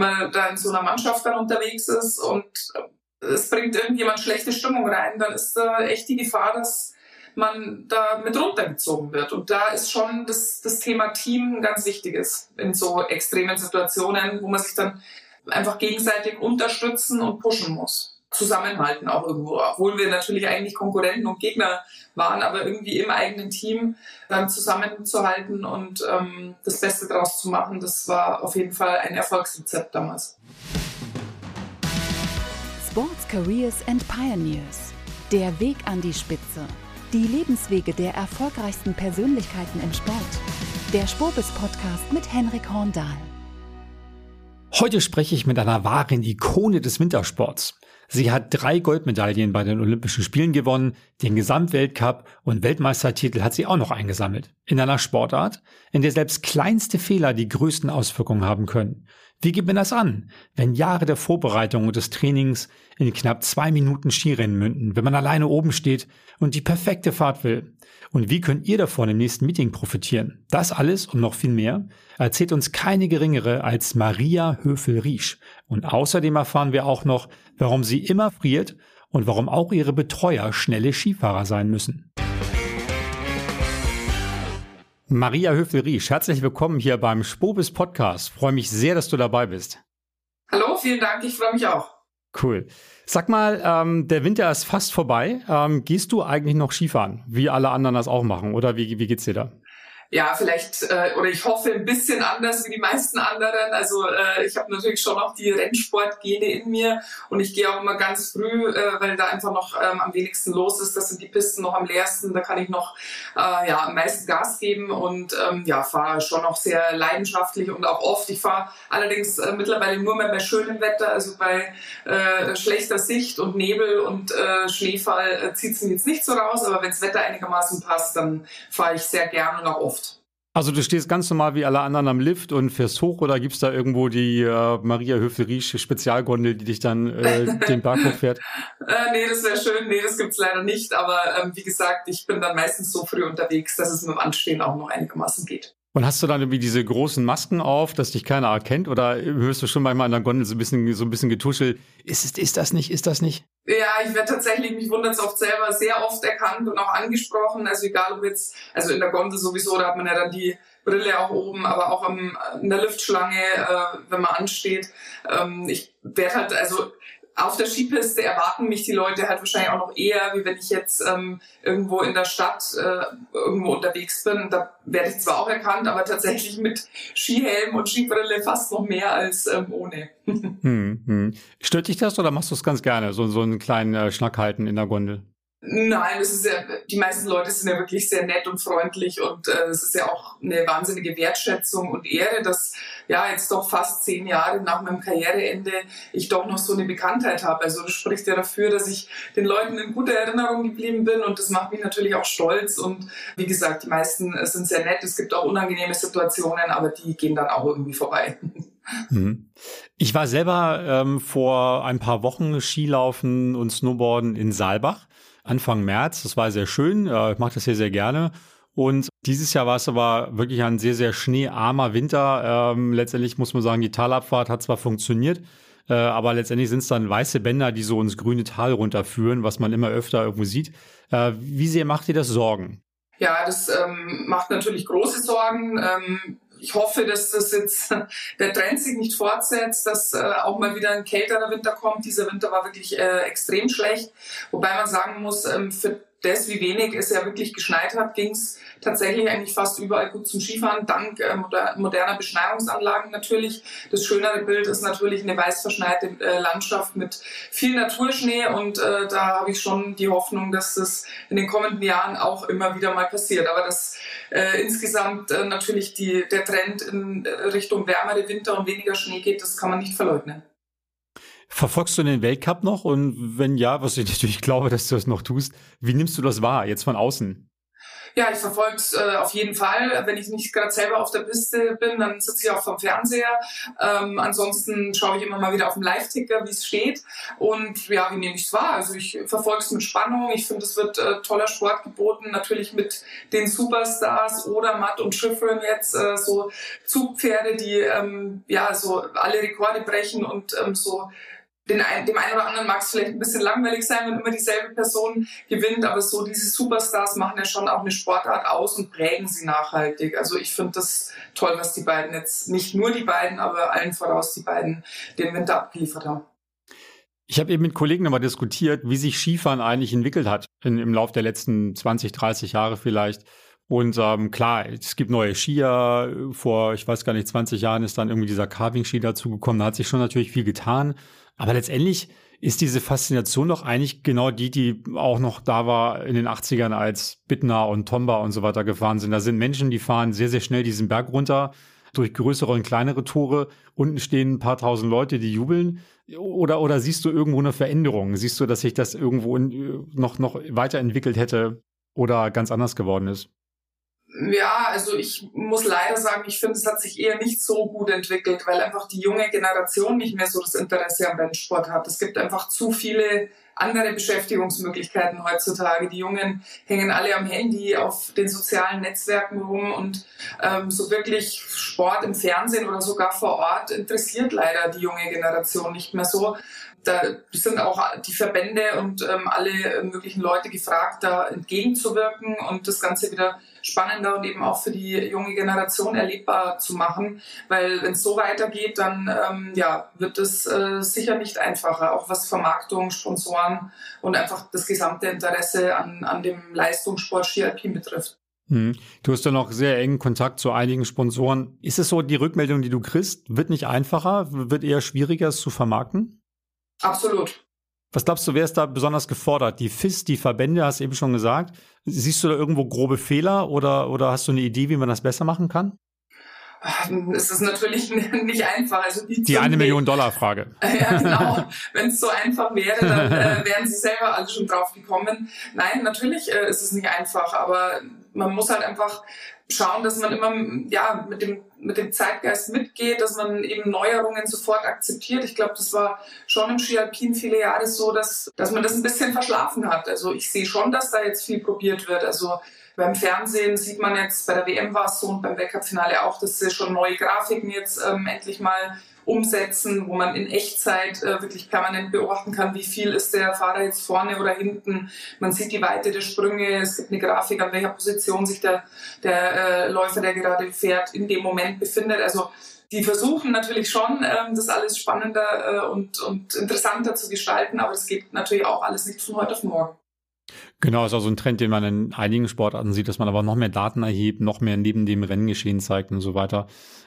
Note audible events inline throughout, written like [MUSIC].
wenn man da in so einer Mannschaft dann unterwegs ist und es bringt irgendjemand schlechte Stimmung rein, dann ist da echt die Gefahr, dass man da mit runtergezogen wird. Und da ist schon das, das Thema Team ganz wichtiges in so extremen Situationen, wo man sich dann einfach gegenseitig unterstützen und pushen muss. Zusammenhalten auch irgendwo, obwohl wir natürlich eigentlich Konkurrenten und Gegner waren, aber irgendwie im eigenen Team dann zusammenzuhalten und ähm, das Beste draus zu machen, das war auf jeden Fall ein Erfolgsrezept damals. Sports Careers and Pioneers. Der Weg an die Spitze. Die Lebenswege der erfolgreichsten Persönlichkeiten im Sport. Der Spobis Podcast mit Henrik Horndahl. Heute spreche ich mit einer wahren Ikone des Wintersports. Sie hat drei Goldmedaillen bei den Olympischen Spielen gewonnen, den Gesamtweltcup und Weltmeistertitel hat sie auch noch eingesammelt. In einer Sportart, in der selbst kleinste Fehler die größten Auswirkungen haben können. Wie geht man das an, wenn Jahre der Vorbereitung und des Trainings in knapp zwei Minuten Skirennen münden, wenn man alleine oben steht und die perfekte Fahrt will? Und wie könnt ihr davon im nächsten Meeting profitieren? Das alles und noch viel mehr erzählt uns keine geringere als Maria Höfel-Riesch. Und außerdem erfahren wir auch noch, warum sie immer friert und warum auch ihre Betreuer schnelle Skifahrer sein müssen. Maria Höfel-Riesch, herzlich willkommen hier beim Spobis Podcast. Freue mich sehr, dass du dabei bist. Hallo, vielen Dank, ich freue mich auch. Cool. Sag mal, ähm, der Winter ist fast vorbei. Ähm, gehst du eigentlich noch Skifahren, wie alle anderen das auch machen? Oder wie, wie geht's dir da? Ja, vielleicht, äh, oder ich hoffe ein bisschen anders wie die meisten anderen. Also äh, ich habe natürlich schon noch die Rennsportgene in mir und ich gehe auch immer ganz früh, äh, weil da einfach noch ähm, am wenigsten los ist. Das sind die Pisten noch am leersten, da kann ich noch äh, ja, am meisten Gas geben und ähm, ja, fahre schon noch sehr leidenschaftlich und auch oft. Ich fahre allerdings äh, mittlerweile nur mehr bei schönem Wetter, also bei äh, schlechter Sicht und Nebel und äh, Schneefall äh, zieht es mir jetzt nicht so raus, aber wenn das Wetter einigermaßen passt, dann fahre ich sehr gern und auch oft. Also du stehst ganz normal wie alle anderen am Lift und fährst hoch oder gibt's da irgendwo die äh, Maria Höfel-Riesch Spezialgondel, die dich dann äh, [LAUGHS] den Berg hochfährt? äh, nee, das wäre schön. Nee, das gibt's leider nicht. Aber ähm, wie gesagt, ich bin dann meistens so früh unterwegs, dass es mit dem Anstehen auch noch einigermaßen geht. Und hast du dann irgendwie diese großen Masken auf, dass dich keiner erkennt? Oder hörst du schon manchmal an der Gondel so ein bisschen, so ein bisschen getuschelt? Ist, ist, das nicht? Ist das nicht? Ja, ich werde tatsächlich, mich wundert es oft selber, sehr oft erkannt und auch angesprochen. Also egal ob jetzt, also in der Gondel sowieso, da hat man ja dann die Brille auch oben, aber auch am, in der Liftschlange, äh, wenn man ansteht. Ähm, ich werde halt, also auf der Skipiste erwarten mich die Leute halt wahrscheinlich auch noch eher, wie wenn ich jetzt ähm, irgendwo in der Stadt äh, irgendwo unterwegs bin. Da werde ich zwar auch erkannt, aber tatsächlich mit Skihelm und Skibrille fast noch mehr als ähm, ohne. hm, hm. Stört dich das oder machst du es ganz gerne, so, so einen kleinen äh, Schnack halten in der Gondel? Nein, es ist ja, die meisten Leute sind ja wirklich sehr nett und freundlich und äh, es ist ja auch eine wahnsinnige Wertschätzung und Ehre, dass ja jetzt doch fast zehn Jahre nach meinem Karriereende ich doch noch so eine Bekanntheit habe. Also das spricht ja dafür, dass ich den Leuten in guter Erinnerung geblieben bin und das macht mich natürlich auch stolz und wie gesagt, die meisten sind sehr nett. Es gibt auch unangenehme Situationen, aber die gehen dann auch irgendwie vorbei. [LAUGHS] Mhm. Ich war selber ähm, vor ein paar Wochen Skilaufen und Snowboarden in Saalbach. Anfang März. Das war sehr schön. Ich mache das hier sehr gerne. Und dieses Jahr war es aber wirklich ein sehr, sehr schneearmer Winter. Ähm, letztendlich muss man sagen, die Talabfahrt hat zwar funktioniert, äh, aber letztendlich sind es dann weiße Bänder, die so ins grüne Tal runterführen, was man immer öfter irgendwo sieht. Äh, wie sehr macht dir das Sorgen? Ja, das ähm, macht natürlich große Sorgen. Ähm, ich hoffe, dass das jetzt [LAUGHS] der Trend sich nicht fortsetzt, dass äh, auch mal wieder ein kälterer Winter kommt. Dieser Winter war wirklich äh, extrem schlecht, wobei man sagen muss, ähm, für das, wie wenig es ja wirklich geschneit hat, ging es tatsächlich eigentlich fast überall gut zum Skifahren, dank äh, moderner Beschneiungsanlagen natürlich. Das schönere Bild ist natürlich eine weiß verschneite äh, Landschaft mit viel Naturschnee und äh, da habe ich schon die Hoffnung, dass das in den kommenden Jahren auch immer wieder mal passiert. Aber dass äh, insgesamt äh, natürlich die, der Trend in Richtung wärmere Winter und weniger Schnee geht, das kann man nicht verleugnen. Verfolgst du den Weltcup noch? Und wenn ja, was ich [LAUGHS] natürlich glaube, dass du das noch tust, wie nimmst du das wahr, jetzt von außen? Ja, ich verfolge es äh, auf jeden Fall. Wenn ich nicht gerade selber auf der Piste bin, dann sitze ich auch vom Fernseher. Ähm, ansonsten schaue ich immer mal wieder auf dem Live-Ticker, wie es steht. Und ja, wie nehme ich es wahr? Also ich verfolge es mit Spannung. Ich finde, es wird äh, toller Sport geboten. Natürlich mit den Superstars oder Matt und Schiffrin jetzt äh, so Zugpferde, die ähm, ja so alle Rekorde brechen und ähm, so den ein, dem einen oder anderen mag es vielleicht ein bisschen langweilig sein, wenn immer dieselbe Person gewinnt, aber so diese Superstars machen ja schon auch eine Sportart aus und prägen sie nachhaltig. Also ich finde das toll, was die beiden jetzt, nicht nur die beiden, aber allen voraus die beiden den Winter abgeliefert haben. Ich habe eben mit Kollegen nochmal diskutiert, wie sich Skifahren eigentlich entwickelt hat in, im Laufe der letzten 20, 30 Jahre vielleicht. Und ähm, klar, es gibt neue Skier. Vor, ich weiß gar nicht, 20 Jahren ist dann irgendwie dieser Carving-Ski dazugekommen. Da hat sich schon natürlich viel getan. Aber letztendlich ist diese Faszination doch eigentlich genau die, die auch noch da war in den 80ern, als Bittner und Tomba und so weiter gefahren sind. Da sind Menschen, die fahren sehr, sehr schnell diesen Berg runter durch größere und kleinere Tore. Unten stehen ein paar tausend Leute, die jubeln. Oder, oder siehst du irgendwo eine Veränderung? Siehst du, dass sich das irgendwo in, noch, noch weiterentwickelt hätte oder ganz anders geworden ist? Ja, also ich muss leider sagen, ich finde, es hat sich eher nicht so gut entwickelt, weil einfach die junge Generation nicht mehr so das Interesse am Rennsport hat. Es gibt einfach zu viele andere Beschäftigungsmöglichkeiten heutzutage. Die Jungen hängen alle am Handy, auf den sozialen Netzwerken rum und ähm, so wirklich Sport im Fernsehen oder sogar vor Ort interessiert leider die junge Generation nicht mehr so da sind auch die Verbände und ähm, alle möglichen Leute gefragt, da entgegenzuwirken und das Ganze wieder spannender und eben auch für die junge Generation erlebbar zu machen. Weil wenn es so weitergeht, dann ähm, ja, wird es äh, sicher nicht einfacher, auch was Vermarktung, Sponsoren und einfach das gesamte Interesse an, an dem Leistungssport Ski Alpin betrifft. Hm. Du hast ja noch sehr engen Kontakt zu einigen Sponsoren. Ist es so, die Rückmeldung, die du kriegst, wird nicht einfacher, wird eher schwieriger, es zu vermarkten? Absolut. Was glaubst du, wer ist da besonders gefordert? Die FIS, die Verbände, hast du eben schon gesagt. Siehst du da irgendwo grobe Fehler oder, oder hast du eine Idee, wie man das besser machen kann? Es ist natürlich [LAUGHS] nicht einfach. Also die, die eine Million Dollar Frage. [LAUGHS] Ja, genau. Wenn es so einfach wäre, dann äh, wären sie selber alle schon drauf gekommen. Nein, natürlich äh, ist es nicht einfach, aber man muss halt einfach schauen, dass man immer ja, mit, dem, mit dem Zeitgeist mitgeht, dass man eben Neuerungen sofort akzeptiert. Ich glaube, das war schon im Ski Alpin viele Jahre so, dass, dass man das ein bisschen verschlafen hat. Also ich sehe schon, dass da jetzt viel probiert wird. Also beim Fernsehen sieht man jetzt, bei der WM war es so und beim Weltcup-Finale auch, dass sie schon neue Grafiken jetzt ähm, endlich mal umsetzen, wo man in Echtzeit äh, wirklich permanent beobachten kann, wie viel ist der Fahrer jetzt vorne oder hinten. Man sieht die Weite der Sprünge, es gibt eine Grafik, an welcher Position sich der, der äh, Läufer, der gerade fährt, in dem Moment befindet. Also die versuchen natürlich schon, ähm, das alles spannender äh, und, und interessanter zu gestalten, aber es geht natürlich auch alles nicht von heute auf morgen. Genau, ist auch so ein Trend, den man in einigen Sportarten sieht, dass man aber noch mehr Daten erhebt, noch mehr neben dem Renngeschehen zeigt und so weiter.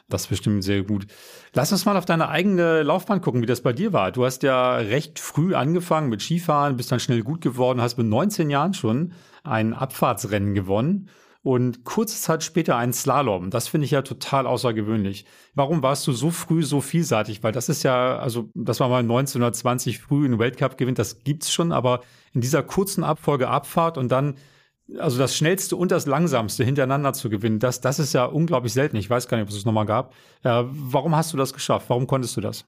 Das ist bestimmt sehr gut. Lass uns mal auf deine eigene Laufbahn gucken, wie das bei dir war. Du hast ja recht früh angefangen mit Skifahren, bist dann schnell gut geworden, hast mit 19 Jahren schon ein Abfahrtsrennen gewonnen und kurze Zeit später einen Slalom. Das finde ich ja total außergewöhnlich. Warum warst du so früh so vielseitig? Weil das ist ja, also das war mal 1920 früh ein Weltcup gewinnt, das gibt's schon, aber in dieser kurzen Abfolge Abfahrt und dann also das schnellste und das langsamste hintereinander zu gewinnen, das, das ist ja unglaublich selten. Ich weiß gar nicht, ob es es nochmal gab. Äh, warum hast du das geschafft? Warum konntest du das?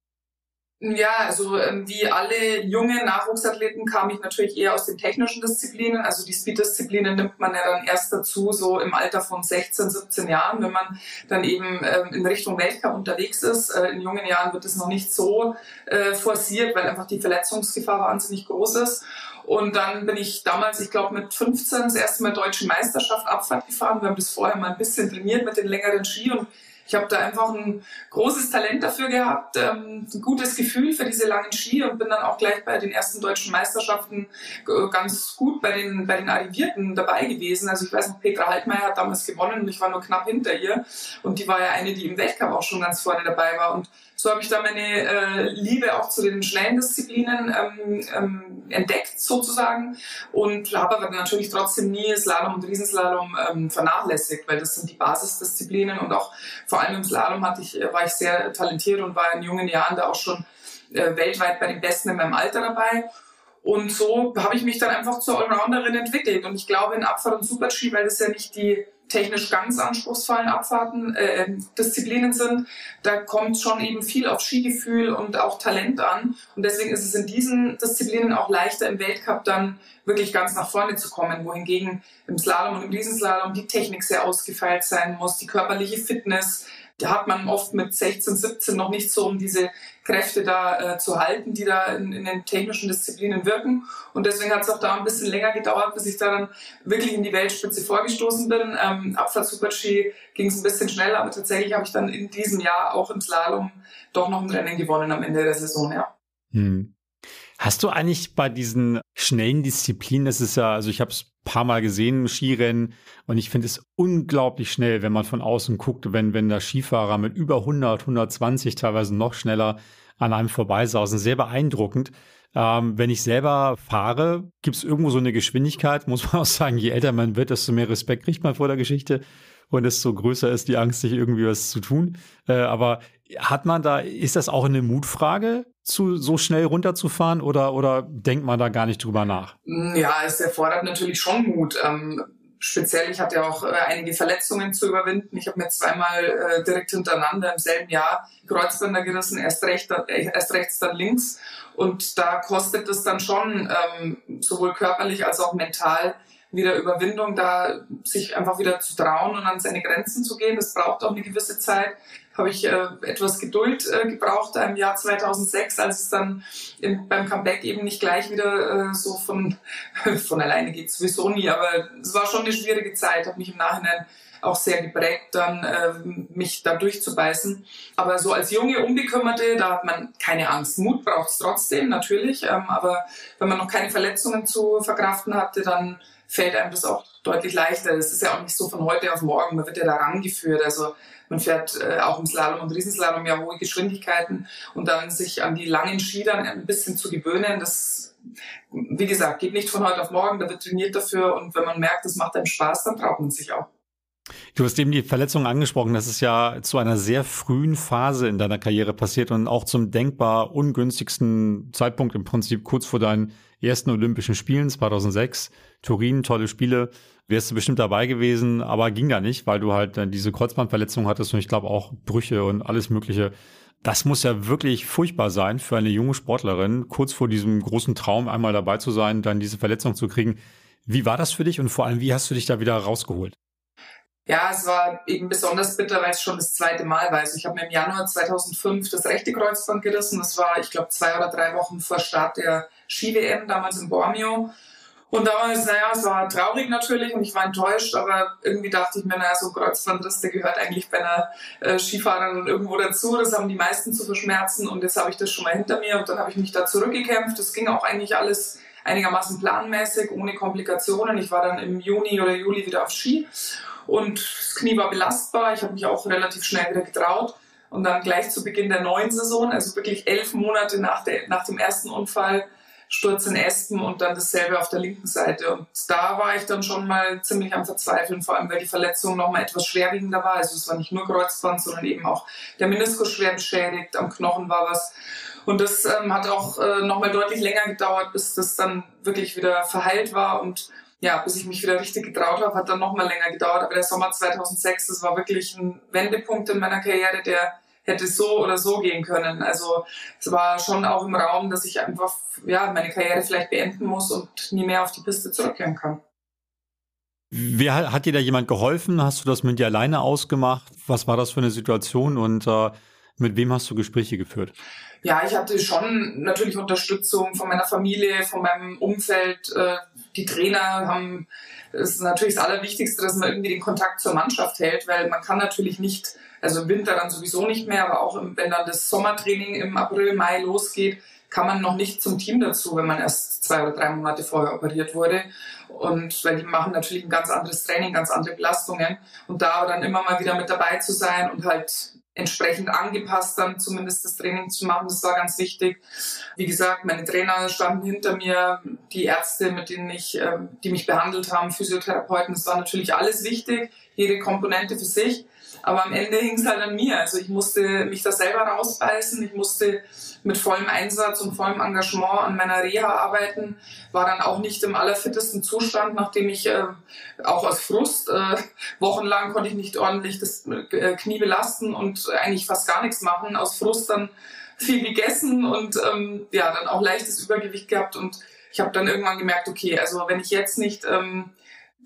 Ja, also ähm, wie alle jungen Nachwuchsathleten kam ich natürlich eher aus den technischen Disziplinen. Also die Speed-Disziplinen nimmt man ja dann erst dazu, so im Alter von 16, 17 Jahren, wenn man dann eben ähm, in Richtung Weltcup unterwegs ist. Äh, in jungen Jahren wird es noch nicht so äh, forciert, weil einfach die Verletzungsgefahr wahnsinnig groß ist. Und dann bin ich damals, ich glaube mit 15, das erste Mal Deutsche Meisterschaft Abfahrt gefahren. Wir haben das vorher mal ein bisschen trainiert mit den längeren Ski und ich habe da einfach ein großes Talent dafür gehabt, ähm, ein gutes Gefühl für diese langen Ski und bin dann auch gleich bei den ersten deutschen Meisterschaften ganz gut bei den, bei den Arrivierten dabei gewesen. Also ich weiß noch, Petra Haltmeier hat damals gewonnen und ich war nur knapp hinter ihr. Und die war ja eine, die im Weltcup auch schon ganz vorne dabei war. Und so habe ich da meine äh, Liebe auch zu den schnellen Disziplinen ähm, ähm, entdeckt sozusagen und habe aber natürlich trotzdem nie Slalom und Riesenslalom ähm, vernachlässigt, weil das sind die Basisdisziplinen und auch vor allem im Slalom hatte ich, war ich sehr talentiert und war in jungen Jahren da auch schon äh, weltweit bei den Besten in meinem Alter dabei. Und so habe ich mich dann einfach zur Allrounderin entwickelt. Und ich glaube, in Abfahrt und Super-G, weil das ja nicht die technisch ganz anspruchsvollen Abfahrten, äh, Disziplinen sind, da kommt schon eben viel auf Skigefühl und auch Talent an. Und deswegen ist es in diesen Disziplinen auch leichter im Weltcup dann wirklich ganz nach vorne zu kommen, wohingegen im Slalom und im Riesenslalom die Technik sehr ausgefeilt sein muss, die körperliche Fitness, da hat man oft mit 16, 17 noch nicht so, um diese Kräfte da äh, zu halten, die da in, in, den technischen Disziplinen wirken. Und deswegen hat es auch da ein bisschen länger gedauert, bis ich da dann wirklich in die Weltspitze vorgestoßen bin. Ähm, Abfahrt Super-G ging es ein bisschen schneller, aber tatsächlich habe ich dann in diesem Jahr auch im Slalom doch noch ein Rennen gewonnen am Ende der Saison, ja. Hm. Hast du eigentlich bei diesen schnellen Disziplinen, das ist ja, also ich habe es paar Mal gesehen, Skirennen, und ich finde es unglaublich schnell, wenn man von außen guckt, wenn, wenn der Skifahrer mit über 100, 120, teilweise noch schneller an einem vorbeisausen. Sehr beeindruckend. Ähm, wenn ich selber fahre, gibt es irgendwo so eine Geschwindigkeit, muss man [LAUGHS] auch sagen, je älter man wird, desto mehr Respekt kriegt man vor der Geschichte und desto größer ist die Angst, sich irgendwie was zu tun. Äh, aber hat man da, ist das auch eine Mutfrage, zu, so schnell runterzufahren oder, oder denkt man da gar nicht drüber nach? Ja, es erfordert natürlich schon Mut. Ähm, speziell, ich hatte ja auch äh, einige Verletzungen zu überwinden. Ich habe mir zweimal äh, direkt hintereinander im selben Jahr Kreuzbänder gerissen, erst, recht, äh, erst rechts, dann links. Und da kostet es dann schon ähm, sowohl körperlich als auch mental wieder Überwindung, da sich einfach wieder zu trauen und an seine Grenzen zu gehen. Das braucht auch eine gewisse Zeit. Habe ich äh, etwas Geduld äh, gebraucht im Jahr 2006, als es dann im, beim Comeback eben nicht gleich wieder äh, so von, [LAUGHS] von alleine geht sowieso nie, aber es war schon eine schwierige Zeit, habe mich im Nachhinein auch sehr geprägt, dann äh, mich da durchzubeißen. Aber so als junge Unbekümmerte, da hat man keine Angst. Mut braucht es trotzdem, natürlich. Ähm, aber wenn man noch keine Verletzungen zu verkraften hatte, dann fällt einem das auch deutlich leichter. Es ist ja auch nicht so von heute auf morgen, man wird ja da rangeführt. Also man fährt äh, auch im Slalom und Riesenslalom ja hohe Geschwindigkeiten und dann sich an die langen Skiern ein bisschen zu gewöhnen, das, wie gesagt, geht nicht von heute auf morgen, da wird trainiert dafür und wenn man merkt, es macht einem Spaß, dann traut man sich auch. Du hast eben die Verletzung angesprochen. Das ist ja zu einer sehr frühen Phase in deiner Karriere passiert und auch zum denkbar ungünstigsten Zeitpunkt im Prinzip kurz vor deinen ersten Olympischen Spielen 2006. Turin, tolle Spiele. Wärst du bestimmt dabei gewesen, aber ging da nicht, weil du halt dann diese Kreuzbandverletzung hattest und ich glaube auch Brüche und alles Mögliche. Das muss ja wirklich furchtbar sein für eine junge Sportlerin, kurz vor diesem großen Traum einmal dabei zu sein, dann diese Verletzung zu kriegen. Wie war das für dich und vor allem, wie hast du dich da wieder rausgeholt? Ja, es war eben besonders bitter, weil es schon das zweite Mal war. Also ich habe mir im Januar 2005 das rechte Kreuzband gerissen. Das war, ich glaube, zwei oder drei Wochen vor Start der Ski-WM, damals in Bormio. Und da war es, naja, es war traurig natürlich und ich war enttäuscht, aber irgendwie dachte ich mir, naja, so ein Kreuzbandriss, der gehört eigentlich bei einer äh, Skifahrerin irgendwo dazu. Das haben die meisten zu verschmerzen und jetzt habe ich das schon mal hinter mir und dann habe ich mich da zurückgekämpft. Das ging auch eigentlich alles einigermaßen planmäßig, ohne Komplikationen. Ich war dann im Juni oder Juli wieder auf Ski und das Knie war belastbar. Ich habe mich auch relativ schnell wieder getraut. Und dann gleich zu Beginn der neuen Saison, also wirklich elf Monate nach, der, nach dem ersten Unfall, Sturz in Espen und dann dasselbe auf der linken Seite. Und da war ich dann schon mal ziemlich am Verzweifeln, vor allem weil die Verletzung noch mal etwas schwerwiegender war. Also es war nicht nur Kreuzband, sondern eben auch der Meniskus schwer beschädigt, am Knochen war was. Und das ähm, hat auch äh, noch mal deutlich länger gedauert, bis das dann wirklich wieder verheilt war und ja, bis ich mich wieder richtig getraut habe, hat dann noch mal länger gedauert. Aber der Sommer 2006, das war wirklich ein Wendepunkt in meiner Karriere, der hätte so oder so gehen können. Also es war schon auch im Raum, dass ich einfach ja, meine Karriere vielleicht beenden muss und nie mehr auf die Piste zurückkehren kann. Wer hat dir da jemand geholfen? Hast du das mit dir alleine ausgemacht? Was war das für eine Situation und äh, mit wem hast du Gespräche geführt? Ja, ich hatte schon natürlich Unterstützung von meiner Familie, von meinem Umfeld. Äh, die Trainer haben, es ist natürlich das Allerwichtigste, dass man irgendwie den Kontakt zur Mannschaft hält, weil man kann natürlich nicht, also im Winter dann sowieso nicht mehr, aber auch wenn dann das Sommertraining im April, Mai losgeht, kann man noch nicht zum Team dazu, wenn man erst zwei oder drei Monate vorher operiert wurde. Und weil die machen natürlich ein ganz anderes Training, ganz andere Belastungen. Und da dann immer mal wieder mit dabei zu sein und halt entsprechend angepasst dann zumindest das Training zu machen. Das war ganz wichtig. Wie gesagt, meine Trainer standen hinter mir, die Ärzte, mit denen ich, ähm, die mich behandelt haben, Physiotherapeuten, das war natürlich alles wichtig, jede Komponente für sich. Aber am Ende hing es halt an mir. Also ich musste mich da selber rausbeißen. Ich musste mit vollem Einsatz und vollem Engagement an meiner Reha arbeiten. War dann auch nicht im allerfittesten Zustand, nachdem ich äh, auch aus Frust äh, wochenlang konnte ich nicht ordentlich das äh, Knie belasten und eigentlich fast gar nichts machen. Aus Frust dann viel gegessen und ähm, ja, dann auch leichtes Übergewicht gehabt und ich habe dann irgendwann gemerkt, okay, also wenn ich jetzt nicht ähm,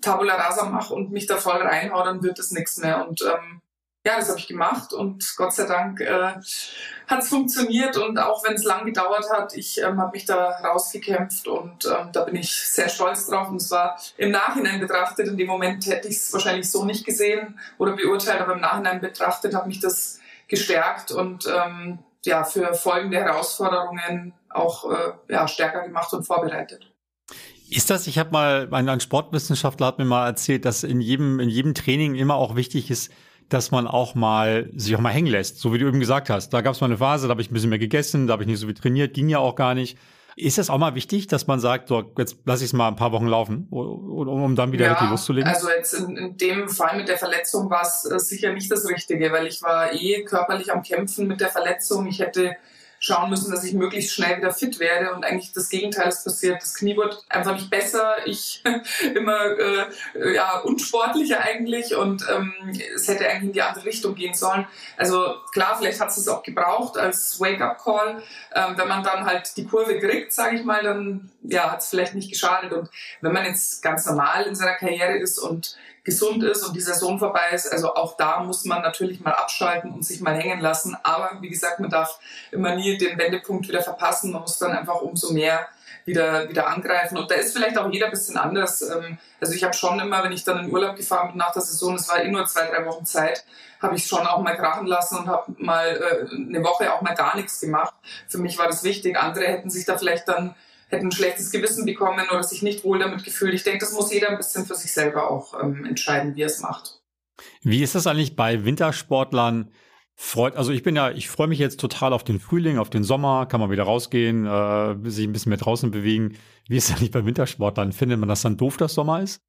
Tabula Rasa mache und mich da voll reinhau, dann wird es nichts mehr. Und ähm, ja, das habe ich gemacht und Gott sei Dank äh, hat es funktioniert und auch wenn es lang gedauert hat, ich ähm, habe mich da rausgekämpft und ähm, da bin ich sehr stolz drauf und es war im Nachhinein betrachtet, in dem Moment hätte ich es wahrscheinlich so nicht gesehen oder beurteilt, aber im Nachhinein betrachtet hat mich das gestärkt und ähm, ja, für folgende Herausforderungen auch äh, ja, stärker gemacht und vorbereitet. Ist das, ich habe mal, ein Sportwissenschaftler hat mir mal erzählt, dass in jedem, in jedem Training immer auch wichtig ist, dass man auch mal sich auch mal hängen lässt, so wie du eben gesagt hast. Da gab es mal eine Phase, da habe ich ein bisschen mehr gegessen, da habe ich nicht so viel trainiert, ging ja auch gar nicht. Ist das auch mal wichtig, dass man sagt, so, jetzt lasse ich es mal ein paar Wochen laufen, um, um dann wieder ja, richtig loszulegen? Also jetzt in, in dem Fall mit der Verletzung war es äh, sicher nicht das Richtige, weil ich war eh körperlich am Kämpfen mit der Verletzung. Ich hätte schauen müssen, dass ich möglichst schnell wieder fit werde und eigentlich das Gegenteil ist passiert. Das Knie wird einfach nicht besser, ich [LAUGHS] immer äh, ja, unsportlicher eigentlich und ähm, es hätte eigentlich in die andere Richtung gehen sollen. Also klar, vielleicht hat es es auch gebraucht als Wake-up-Call. Ähm, wenn man dann halt die Kurve kriegt, sage ich mal, dann ja, hat es vielleicht nicht geschadet. Und wenn man jetzt ganz normal in seiner Karriere ist und gesund ist und die Saison vorbei ist. Also auch da muss man natürlich mal abschalten und sich mal hängen lassen. Aber wie gesagt, man darf immer nie den Wendepunkt wieder verpassen. Man muss dann einfach umso mehr wieder, wieder angreifen. Und da ist vielleicht auch jeder ein bisschen anders. Ähm, also ich habe schon immer, wenn ich dann in Urlaub gefahren bin nach der Saison, es war eh nur zwei, drei Wochen Zeit, habe ich schon auch mal krachen lassen und habe mal äh, eine Woche auch mal gar nichts gemacht. Für mich war das wichtig. Andere hätten sich da vielleicht dann hätten ein schlechtes Gewissen bekommen oder sich nicht wohl damit gefühlt. Ich denke, das muss jeder ein bisschen für sich selber auch ähm, entscheiden, wie er es macht. Wie ist das eigentlich bei Wintersportlern? Freut, also ich bin ja, ich freue mich jetzt total auf den Frühling, auf den Sommer, kann man wieder rausgehen, äh, sich ein bisschen mehr draußen bewegen. Wie ist das eigentlich bei Wintersportlern? Findet man das dann doof, dass Sommer ist?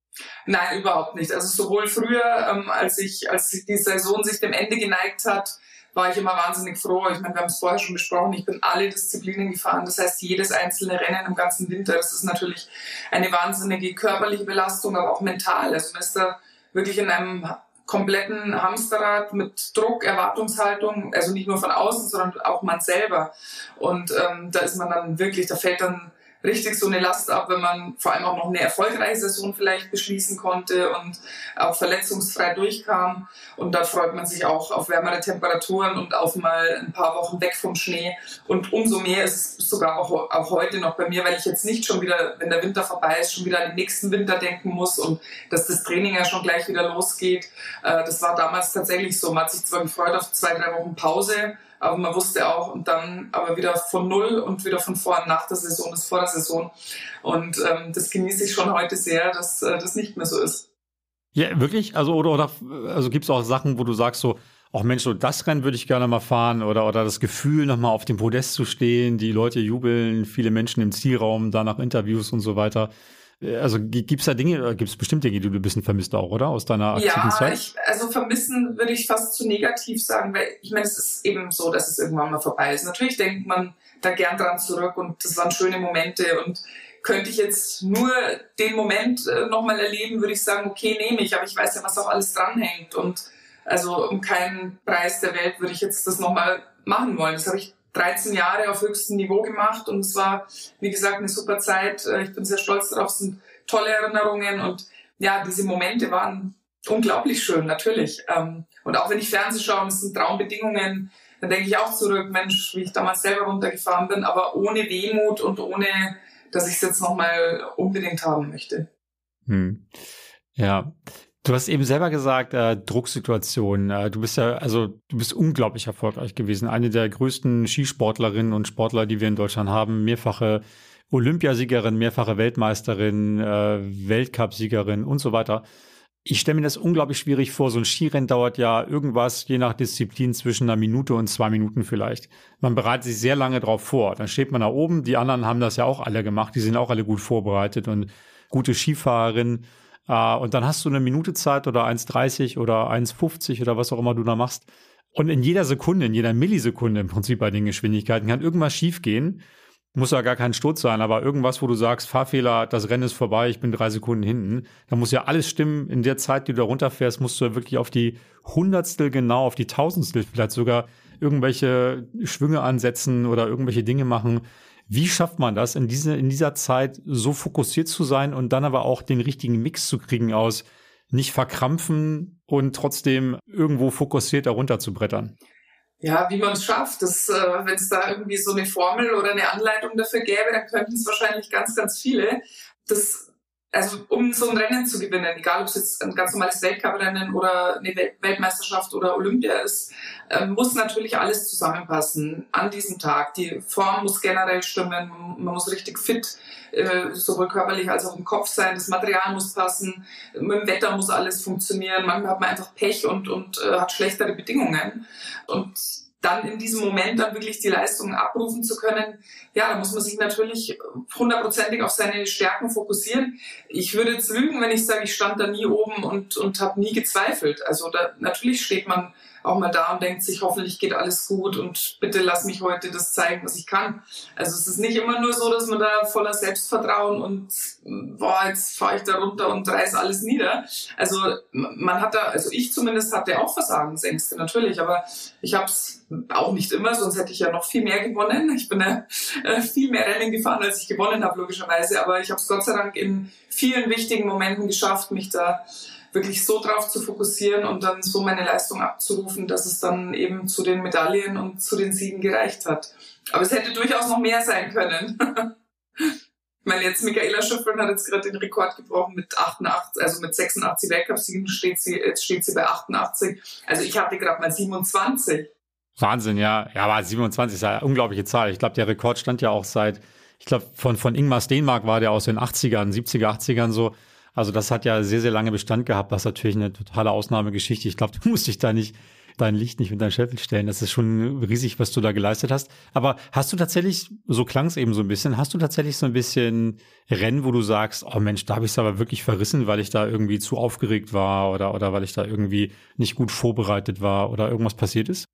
Nein, überhaupt nicht. Also sowohl früher, ähm, als ich, als die Saison sich dem Ende geneigt hat, war ich immer wahnsinnig froh. Ich meine, wir haben es vorher schon besprochen, ich bin alle Disziplinen gefahren. Das heißt, jedes einzelne Rennen im ganzen Winter, das ist natürlich eine wahnsinnige körperliche Belastung, aber auch mental. Also man ist da wirklich in einem kompletten Hamsterrad mit Druck, Erwartungshaltung, also nicht nur von außen, sondern auch man selber. Und ähm, da ist man dann wirklich, da fällt dann richtig so eine Last ab, wenn man vor allem auch noch eine erfolgreiche Saison vielleicht beschließen konnte und auch verletzungsfrei durchkam. Und da freut man sich auch auf wärmere Temperaturen und auf mal ein paar Wochen weg vom Schnee. Und umso mehr ist es sogar auch, auch heute noch bei mir, weil ich jetzt nicht schon wieder, wenn der Winter vorbei ist, schon wieder an den nächsten Winter denken muss und dass das Training ja schon gleich wieder losgeht. Äh, das war damals tatsächlich so. Man hat sich zwar gefreut auf zwei, drei Wochen Pause, aber man wusste auch und dann aber wieder von null und wieder von vorn nach der Saison ist vor der Saison. Und ähm, das genieße ich schon heute sehr, dass äh, das nicht mehr so ist. Ja, wirklich? Also, oder, oder also gibt es auch Sachen, wo du sagst so, auch Mensch, so das Rennen würde ich gerne mal fahren oder, oder das Gefühl, nochmal auf dem Podest zu stehen, die Leute jubeln, viele Menschen im Zielraum, danach Interviews und so weiter. Äh, also gibt es da Dinge, gibt es bestimmt Dinge, die du ein bisschen vermisst auch, oder? Aus deiner aktiven ja, Zeit? Ich, also vermissen würde ich fast zu negativ sagen, weil ich meine, es ist eben so, dass es irgendwann mal vorbei ist. Natürlich denkt man da gern dran zurück und das waren schöne Momente und könnte ich jetzt nur den Moment äh, nochmal erleben, würde ich sagen, okay, nehme ich, aber ich weiß ja, was auch alles dranhängt und also um keinen Preis der Welt würde ich jetzt das nochmal machen wollen. Das habe ich 13 Jahre auf höchstem Niveau gemacht und es war, wie gesagt, eine super Zeit. Äh, ich bin sehr stolz darauf, es sind tolle Erinnerungen und ja, diese Momente waren unglaublich schön, natürlich. Ähm, und auch wenn ich Fernseh schaue und es sind Traumbedingungen, dann denke ich auch zurück, Mensch, wie ich damals selber runtergefahren bin, aber ohne Wehmut und ohne, dass ich es jetzt nochmal unbedingt haben möchte. Hm. Ja, Du hast eben selber gesagt, äh, Drucksituation. Äh, du bist ja, also du bist unglaublich erfolgreich gewesen. Eine der größten Skisportlerinnen und Sportler, die wir in Deutschland haben. Mehrfache Olympiasiegerin, mehrfache Weltmeisterin, äh, Weltcupsiegerin und so weiter. Ich stelle mir das unglaublich schwierig vor. So ein Skirennen dauert ja irgendwas, je nach Disziplin, zwischen einer Minute und zwei Minuten vielleicht. Man bereitet sich sehr lange drauf vor. Dann steht man da oben. Die anderen haben das ja auch alle gemacht. Die sind auch alle gut vorbereitet und gute Skifahrerinnen. Äh, und dann hast du eine Minute Zeit oder 1,30 oder 1,50 oder was auch immer du da machst. Und in jeder Sekunde, in jeder Millisekunde im Prinzip bei den Geschwindigkeiten kann irgendwas schiefgehen. Muss ja gar kein Sturz sein, aber irgendwas, wo du sagst, Fahrfehler, das Rennen ist vorbei, ich bin drei Sekunden hinten. Da muss ja alles stimmen. In der Zeit, die du da runterfährst, musst du ja wirklich auf die Hundertstel genau, auf die Tausendstel vielleicht sogar irgendwelche Schwünge ansetzen oder irgendwelche Dinge machen. Wie schafft man das, in, diese, in dieser Zeit so fokussiert zu sein und dann aber auch den richtigen Mix zu kriegen aus nicht verkrampfen und trotzdem irgendwo fokussiert darunter zu brettern? Ja, wie man es schafft. Äh, Wenn es da irgendwie so eine Formel oder eine Anleitung dafür gäbe, dann könnten es wahrscheinlich ganz, ganz viele. Das also um so ein Rennen zu gewinnen, egal ob es jetzt ein ganz normales Weltcuprennen oder eine Weltmeisterschaft oder Olympia ist, äh, muss natürlich alles zusammenpassen an diesem Tag. Die Form muss generell stimmen, man muss richtig fit, äh, sowohl körperlich als auch im Kopf sein, das Material muss passen, mit dem Wetter muss alles funktionieren, manchmal hat man einfach Pech und, und äh, hat schlechtere Bedingungen. Und dann in diesem Moment dann wirklich die Leistungen abrufen zu können, ja, da muss man sich natürlich hundertprozentig auf seine Stärken fokussieren. Ich würde jetzt lügen, wenn ich sage, ich stand da nie oben und, und habe nie gezweifelt. Also da, natürlich steht man auch mal da und denkt sich, hoffentlich geht alles gut und bitte lass mich heute das zeigen, was ich kann. Also es ist nicht immer nur so, dass man da voller Selbstvertrauen und boah, jetzt fahre ich da runter und reiß alles nieder. Also man hat da, also ich zumindest hatte auch Versagensängste natürlich, aber ich habe es auch nicht immer, sonst hätte ich ja noch viel mehr gewonnen. Ich bin ja äh, viel mehr Rennen gefahren, als ich gewonnen habe, logischerweise, aber ich habe es Gott sei Dank in vielen wichtigen Momenten geschafft, mich da wirklich so drauf zu fokussieren und dann so meine Leistung abzurufen, dass es dann eben zu den Medaillen und zu den Siegen gereicht hat. Aber es hätte durchaus noch mehr sein können. [LAUGHS] ich meine, jetzt Michaela Schifrin hat jetzt gerade den Rekord gebrochen mit 88, also mit 86 Weltcupsiegen steht sie, jetzt steht sie bei 88. Also ich hatte gerade mal 27. Wahnsinn, ja. Ja, aber 27 ist ja eine unglaubliche Zahl. Ich glaube, der Rekord stand ja auch seit, ich glaube, von, von Ingmar Steenmark war der aus den 80ern, 70er, 80ern so. Also das hat ja sehr, sehr lange Bestand gehabt. Das ist natürlich eine totale Ausnahmegeschichte. Ich glaube, du [LAUGHS] musst dich da nicht dein Licht nicht mit deinem Scheffel stellen. Das ist schon riesig, was du da geleistet hast. Aber hast du tatsächlich, so klang es eben so ein bisschen, hast du tatsächlich so ein bisschen Rennen, wo du sagst, oh Mensch, da habe ich es aber wirklich verrissen, weil ich da irgendwie zu aufgeregt war oder, oder weil ich da irgendwie nicht gut vorbereitet war oder irgendwas passiert ist?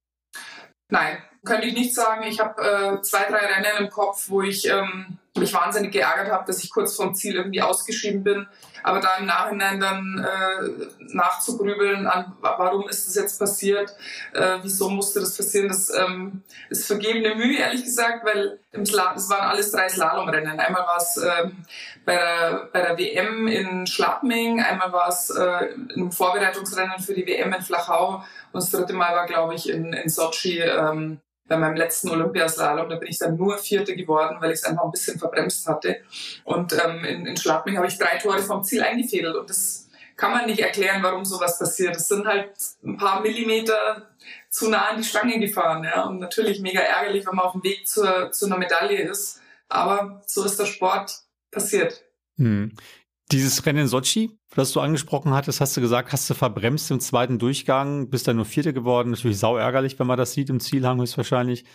Nein, könnte ich nicht sagen. Ich habe äh, zwei, drei Rennen im Kopf, wo ich ähm, mich wahnsinnig geärgert habe, dass ich kurz vom Ziel irgendwie ausgeschieden bin. Aber da im Nachhinein dann äh, nachzugrübeln an, warum ist das jetzt passiert, äh, wieso musste das passieren, das ähm, ist vergebene Mühe, ehrlich gesagt, weil im Sla es waren alles drei Slalomrennen. Einmal war es ähm, bei, der, bei der WM in Schladming, einmal war es äh, im Vorbereitungsrennen für die WM in Flachau und das dritte Mal war, glaube ich, in, in Sochi ähm, bei meinem letzten Olympiaslalom, da bin ich dann nur Vierte geworden, weil ich es einfach ein bisschen verbremst hatte. Und ähm, in, in Schladming habe ich drei Tore vom Ziel eingefädelt und das kann man nicht erklären, warum sowas passiert. Es sind halt ein paar Millimeter zu nah an die Stange gefahren. Ja? Und natürlich mega ärgerlich, wenn man auf dem Weg zur, zu einer Medaille ist. Aber so ist der Sport passiert. Hm. Dieses Rennen in Sochi, das du angesprochen hattest, hast du gesagt, hast du verbremst im zweiten Durchgang, bist dann nur Vierte geworden. Natürlich sau ärgerlich, wenn man das sieht im Zielhang höchstwahrscheinlich.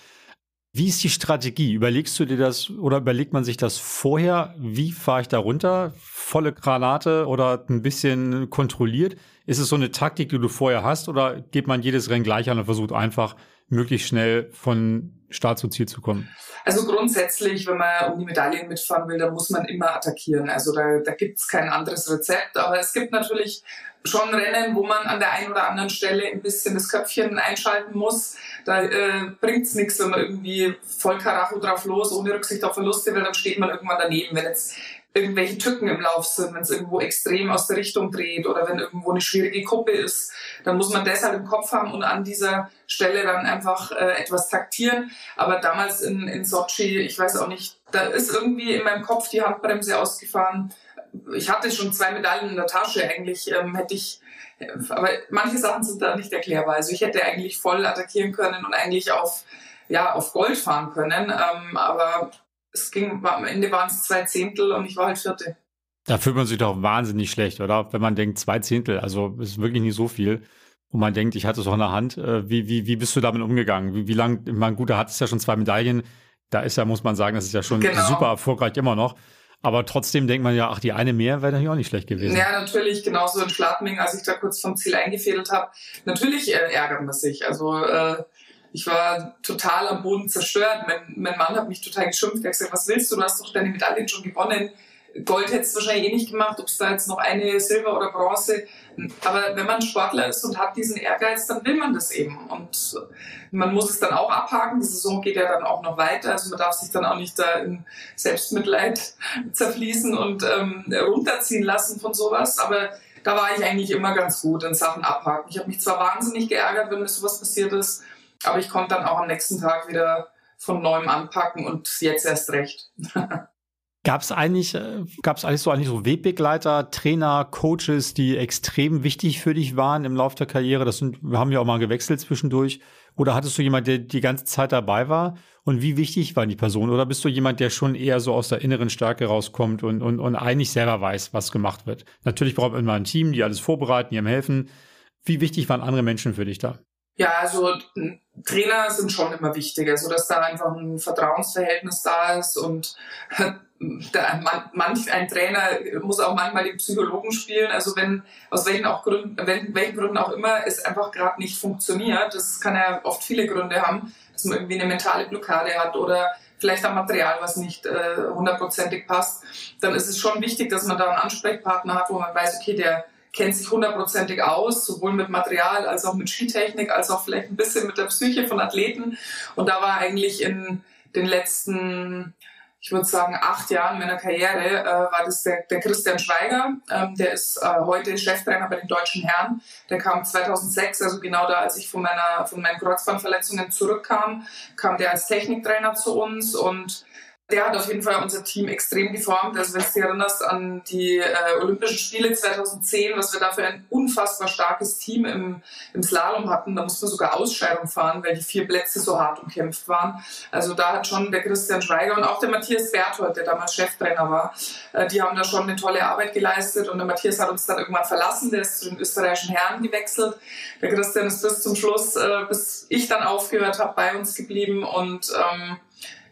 Wie ist die Strategie? Überlegst du dir das oder überlegt man sich das vorher? Wie fahre ich da runter? Volle Granate oder ein bisschen kontrolliert? Ist es so eine Taktik, die du vorher hast oder geht man jedes Rennen gleich an und versucht einfach möglichst schnell von Start zu Ziel zu kommen? Also grundsätzlich, wenn man um die Medaillen mitfahren will, dann muss man immer attackieren. Also da, da gibt es kein anderes Rezept. Aber es gibt natürlich schon Rennen, wo man an der einen oder anderen Stelle ein bisschen das Köpfchen einschalten muss. Da äh, bringt es nichts, wenn man irgendwie voll Karacho drauf los, ohne Rücksicht auf Verluste will, dann steht man irgendwann daneben. Wenn jetzt irgendwelche Tücken im Lauf sind, wenn es irgendwo extrem aus der Richtung dreht oder wenn irgendwo eine schwierige Kuppe ist, dann muss man deshalb im Kopf haben und an dieser Stelle dann einfach äh, etwas taktieren. Aber damals in, in Sochi, ich weiß auch nicht, da ist irgendwie in meinem Kopf die Handbremse ausgefahren. Ich hatte schon zwei Medaillen in der Tasche, eigentlich ähm, hätte ich, aber manche Sachen sind da nicht erklärbar. Also ich hätte eigentlich voll attackieren können und eigentlich auf, ja, auf Gold fahren können. Ähm, aber es ging, am Ende waren es zwei Zehntel und ich war halt Vierte. Da fühlt man sich doch wahnsinnig schlecht, oder? Wenn man denkt, zwei Zehntel, also ist wirklich nicht so viel. Und man denkt, ich hatte es auch in der Hand. Äh, wie, wie, wie bist du damit umgegangen? Wie, wie lang, man, gut, da hat es ja schon zwei Medaillen. Da ist ja, muss man sagen, das ist ja schon genau. super erfolgreich immer noch. Aber trotzdem denkt man ja, ach, die eine mehr wäre natürlich auch nicht schlecht gewesen. Ja, natürlich, genauso in Schladming, als ich da kurz vom Ziel eingefädelt habe. Natürlich äh, ärgert man sich. Also äh, ich war total am Boden zerstört. Mein, mein Mann hat mich total geschimpft. Er hat gesagt, was willst du? Du hast doch deine Medaillen schon gewonnen. Gold hättest du wahrscheinlich eh nicht gemacht, ob es da jetzt noch eine Silber oder Bronze. Aber wenn man Sportler ist und hat diesen Ehrgeiz, dann will man das eben. Und man muss es dann auch abhaken. Die Saison geht ja dann auch noch weiter. Also man darf sich dann auch nicht da in Selbstmitleid [LAUGHS] zerfließen und ähm, runterziehen lassen von sowas. Aber da war ich eigentlich immer ganz gut in Sachen abhaken. Ich habe mich zwar wahnsinnig geärgert, wenn mir sowas passiert ist, aber ich konnte dann auch am nächsten Tag wieder von neuem anpacken und jetzt erst recht. [LAUGHS] Gab es eigentlich, äh, gab's eigentlich so eigentlich so Wegbegleiter, Trainer, Coaches, die extrem wichtig für dich waren im Laufe der Karriere? Das sind, wir haben ja auch mal gewechselt zwischendurch. Oder hattest du jemand, der die ganze Zeit dabei war? Und wie wichtig war die Person? Oder bist du jemand, der schon eher so aus der inneren Stärke rauskommt und, und, und eigentlich selber weiß, was gemacht wird? Natürlich braucht man immer ein Team, die alles vorbereiten, die einem helfen. Wie wichtig waren andere Menschen für dich da? Ja, also Trainer sind schon immer wichtig, also dass da einfach ein Vertrauensverhältnis da ist und [LAUGHS] da, man, manch ein Trainer muss auch manchmal den Psychologen spielen. Also wenn aus welchen auch Gründen, wenn, welchen Gründen auch immer es einfach gerade nicht funktioniert, das kann ja oft viele Gründe haben, dass man irgendwie eine mentale Blockade hat oder vielleicht am Material, was nicht äh, hundertprozentig äh, passt, dann ist es schon wichtig, dass man da einen Ansprechpartner hat, wo man weiß, okay, der kennt sich hundertprozentig aus, sowohl mit Material als auch mit Skitechnik, als auch vielleicht ein bisschen mit der Psyche von Athleten. Und da war eigentlich in den letzten, ich würde sagen, acht Jahren meiner Karriere, äh, war das der, der Christian Schweiger. Ähm, der ist äh, heute Cheftrainer bei den deutschen Herren. Der kam 2006, also genau da, als ich von meiner von meinen Kreuzbandverletzungen zurückkam, kam der als Techniktrainer zu uns und der hat auf jeden Fall unser Team extrem geformt. Also wenn du dich erinnerst an die äh, Olympischen Spiele 2010, was wir da für ein unfassbar starkes Team im, im Slalom hatten, da mussten wir sogar Ausscheidung fahren, weil die vier Plätze so hart umkämpft waren. Also da hat schon der Christian Schweiger und auch der Matthias Berthold, der damals Cheftrainer war, äh, die haben da schon eine tolle Arbeit geleistet und der Matthias hat uns dann irgendwann verlassen, der ist zu den österreichischen Herren gewechselt. Der Christian ist bis zum Schluss, äh, bis ich dann aufgehört habe, bei uns geblieben und ähm,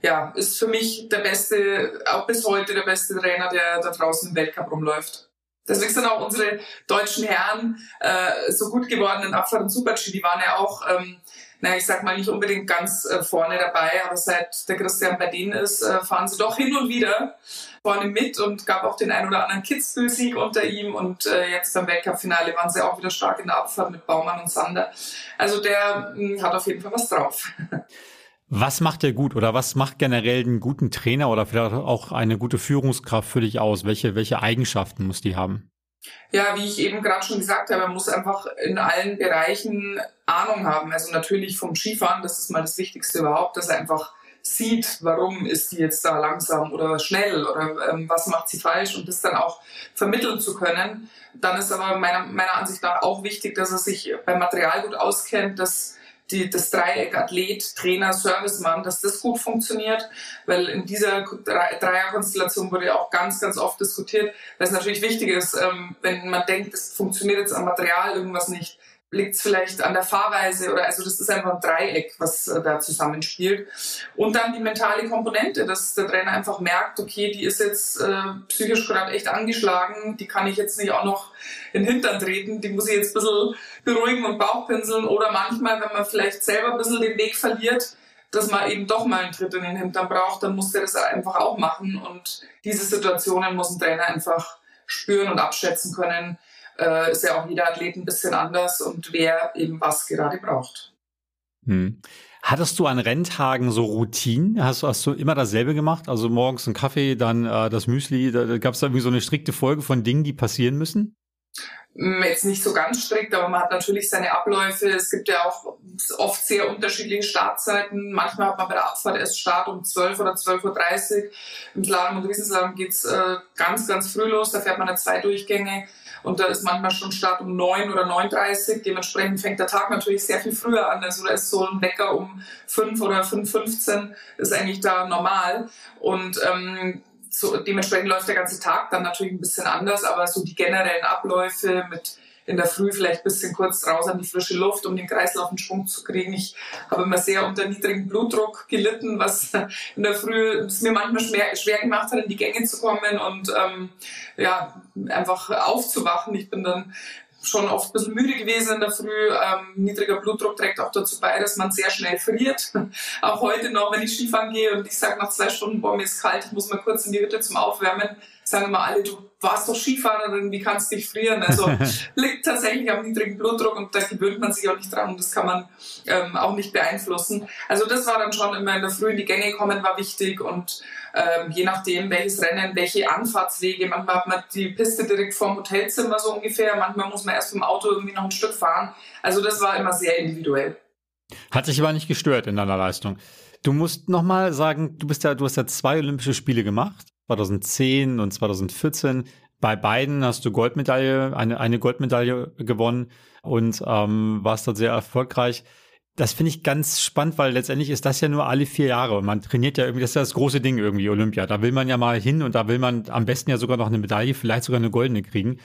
ja, ist für mich der beste, auch bis heute der beste Trainer, der da draußen im Weltcup rumläuft. Deswegen sind auch unsere deutschen Herren äh, so gut geworden in Abfahrt und Super-G. Die waren ja auch, ähm, na, ich sag mal, nicht unbedingt ganz äh, vorne dabei, aber seit der Christian bei denen ist, äh, fahren sie doch hin und wieder vorne mit und gab auch den ein oder anderen Kitzbühel-Sieg unter ihm und äh, jetzt beim Weltcup-Finale waren sie auch wieder stark in der Abfahrt mit Baumann und Sander. Also der mh, hat auf jeden Fall was drauf. [LAUGHS] Was macht der gut oder was macht generell einen guten Trainer oder vielleicht auch eine gute Führungskraft für dich aus? Welche, welche Eigenschaften muss die haben? Ja, wie ich eben gerade schon gesagt habe, man muss einfach in allen Bereichen Ahnung haben. Also natürlich vom Skifahren, das ist mal das Wichtigste überhaupt, dass er einfach sieht, warum ist die jetzt da langsam oder schnell oder ähm, was macht sie falsch und das dann auch vermitteln zu können. Dann ist aber meiner, meiner Ansicht nach auch wichtig, dass er sich beim Material gut auskennt, dass die, das Dreieck Athlet, Trainer, Servicemann, dass das gut funktioniert, weil in dieser Dreierkonstellation wurde ja auch ganz, ganz oft diskutiert, weil es natürlich wichtig ist, ähm, wenn man denkt, es funktioniert jetzt am Material irgendwas nicht, liegt es vielleicht an der Fahrweise oder also das ist einfach ein Dreieck, was äh, da zusammenspielt. Und dann die mentale Komponente, dass der Trainer einfach merkt, okay, die ist jetzt äh, psychisch gerade echt angeschlagen, die kann ich jetzt nicht auch noch in den Hintern treten, die muss ich jetzt ein bisschen beruhigen und Bauchpinseln oder manchmal, wenn man vielleicht selber ein bisschen den Weg verliert, dass man eben doch mal einen Tritt in den Hintern braucht, dann muss der das einfach auch machen und diese Situationen muss ein Trainer einfach spüren und abschätzen können, äh, ist ja auch jeder Athlet ein bisschen anders und wer eben was gerade braucht. Hm. Hattest du an Renntagen so Routinen? Hast, hast du immer dasselbe gemacht? Also morgens ein Kaffee, dann äh, das Müsli. Da, da gab es da irgendwie so eine strikte Folge von Dingen, die passieren müssen? Hm, jetzt nicht so ganz strikt, aber man hat natürlich seine Abläufe. Es gibt ja auch oft sehr unterschiedliche Startzeiten. Manchmal hat man bei der Abfahrt erst Start um 12 oder 12.30 Uhr. Im Slalom und Riesenslalom geht's äh, ganz, ganz früh los. Da fährt man ja zwei Durchgänge. Und da ist manchmal schon Start um 9 oder 9.30 Dementsprechend fängt der Tag natürlich sehr viel früher an. Also da ist so ein Wecker um 5 oder 5.15 ist eigentlich da normal. Und ähm, so, dementsprechend läuft der ganze Tag dann natürlich ein bisschen anders, aber so die generellen Abläufe mit in der Früh vielleicht ein bisschen kurz raus an die frische Luft, um den Kreislauf in Schwung zu kriegen. Ich habe immer sehr unter niedrigem Blutdruck gelitten, was in der Früh es mir manchmal schwer, schwer gemacht hat, in die Gänge zu kommen und ähm, ja, einfach aufzuwachen. Ich bin dann schon oft ein bisschen müde gewesen in der Früh. Ähm, niedriger Blutdruck trägt auch dazu bei, dass man sehr schnell friert. auch heute noch, wenn ich Skifahren gehe und ich sage nach zwei Stunden, boah, mir ist kalt, ich muss mal kurz in die Hütte zum Aufwärmen, sagen immer alle, du warst doch Skifahrerin, wie kannst du dich frieren? Also [LAUGHS] liegt tatsächlich am niedrigen Blutdruck und da gewöhnt man sich auch nicht dran und das kann man ähm, auch nicht beeinflussen. Also das war dann schon immer in der Früh in die Gänge kommen war wichtig und ähm, je nachdem, welches Rennen, welche Anfahrtswege. Manchmal hat man die Piste direkt vorm Hotelzimmer so ungefähr, manchmal muss man erst vom Auto irgendwie noch ein Stück fahren. Also das war immer sehr individuell. Hat sich aber nicht gestört in deiner Leistung. Du musst nochmal sagen, du bist ja, du hast ja zwei Olympische Spiele gemacht, 2010 und 2014. Bei beiden hast du Goldmedaille, eine, eine Goldmedaille gewonnen und ähm, warst dort sehr erfolgreich. Das finde ich ganz spannend, weil letztendlich ist das ja nur alle vier Jahre man trainiert ja irgendwie, das ist ja das große Ding irgendwie, Olympia. Da will man ja mal hin und da will man am besten ja sogar noch eine Medaille, vielleicht sogar eine goldene kriegen.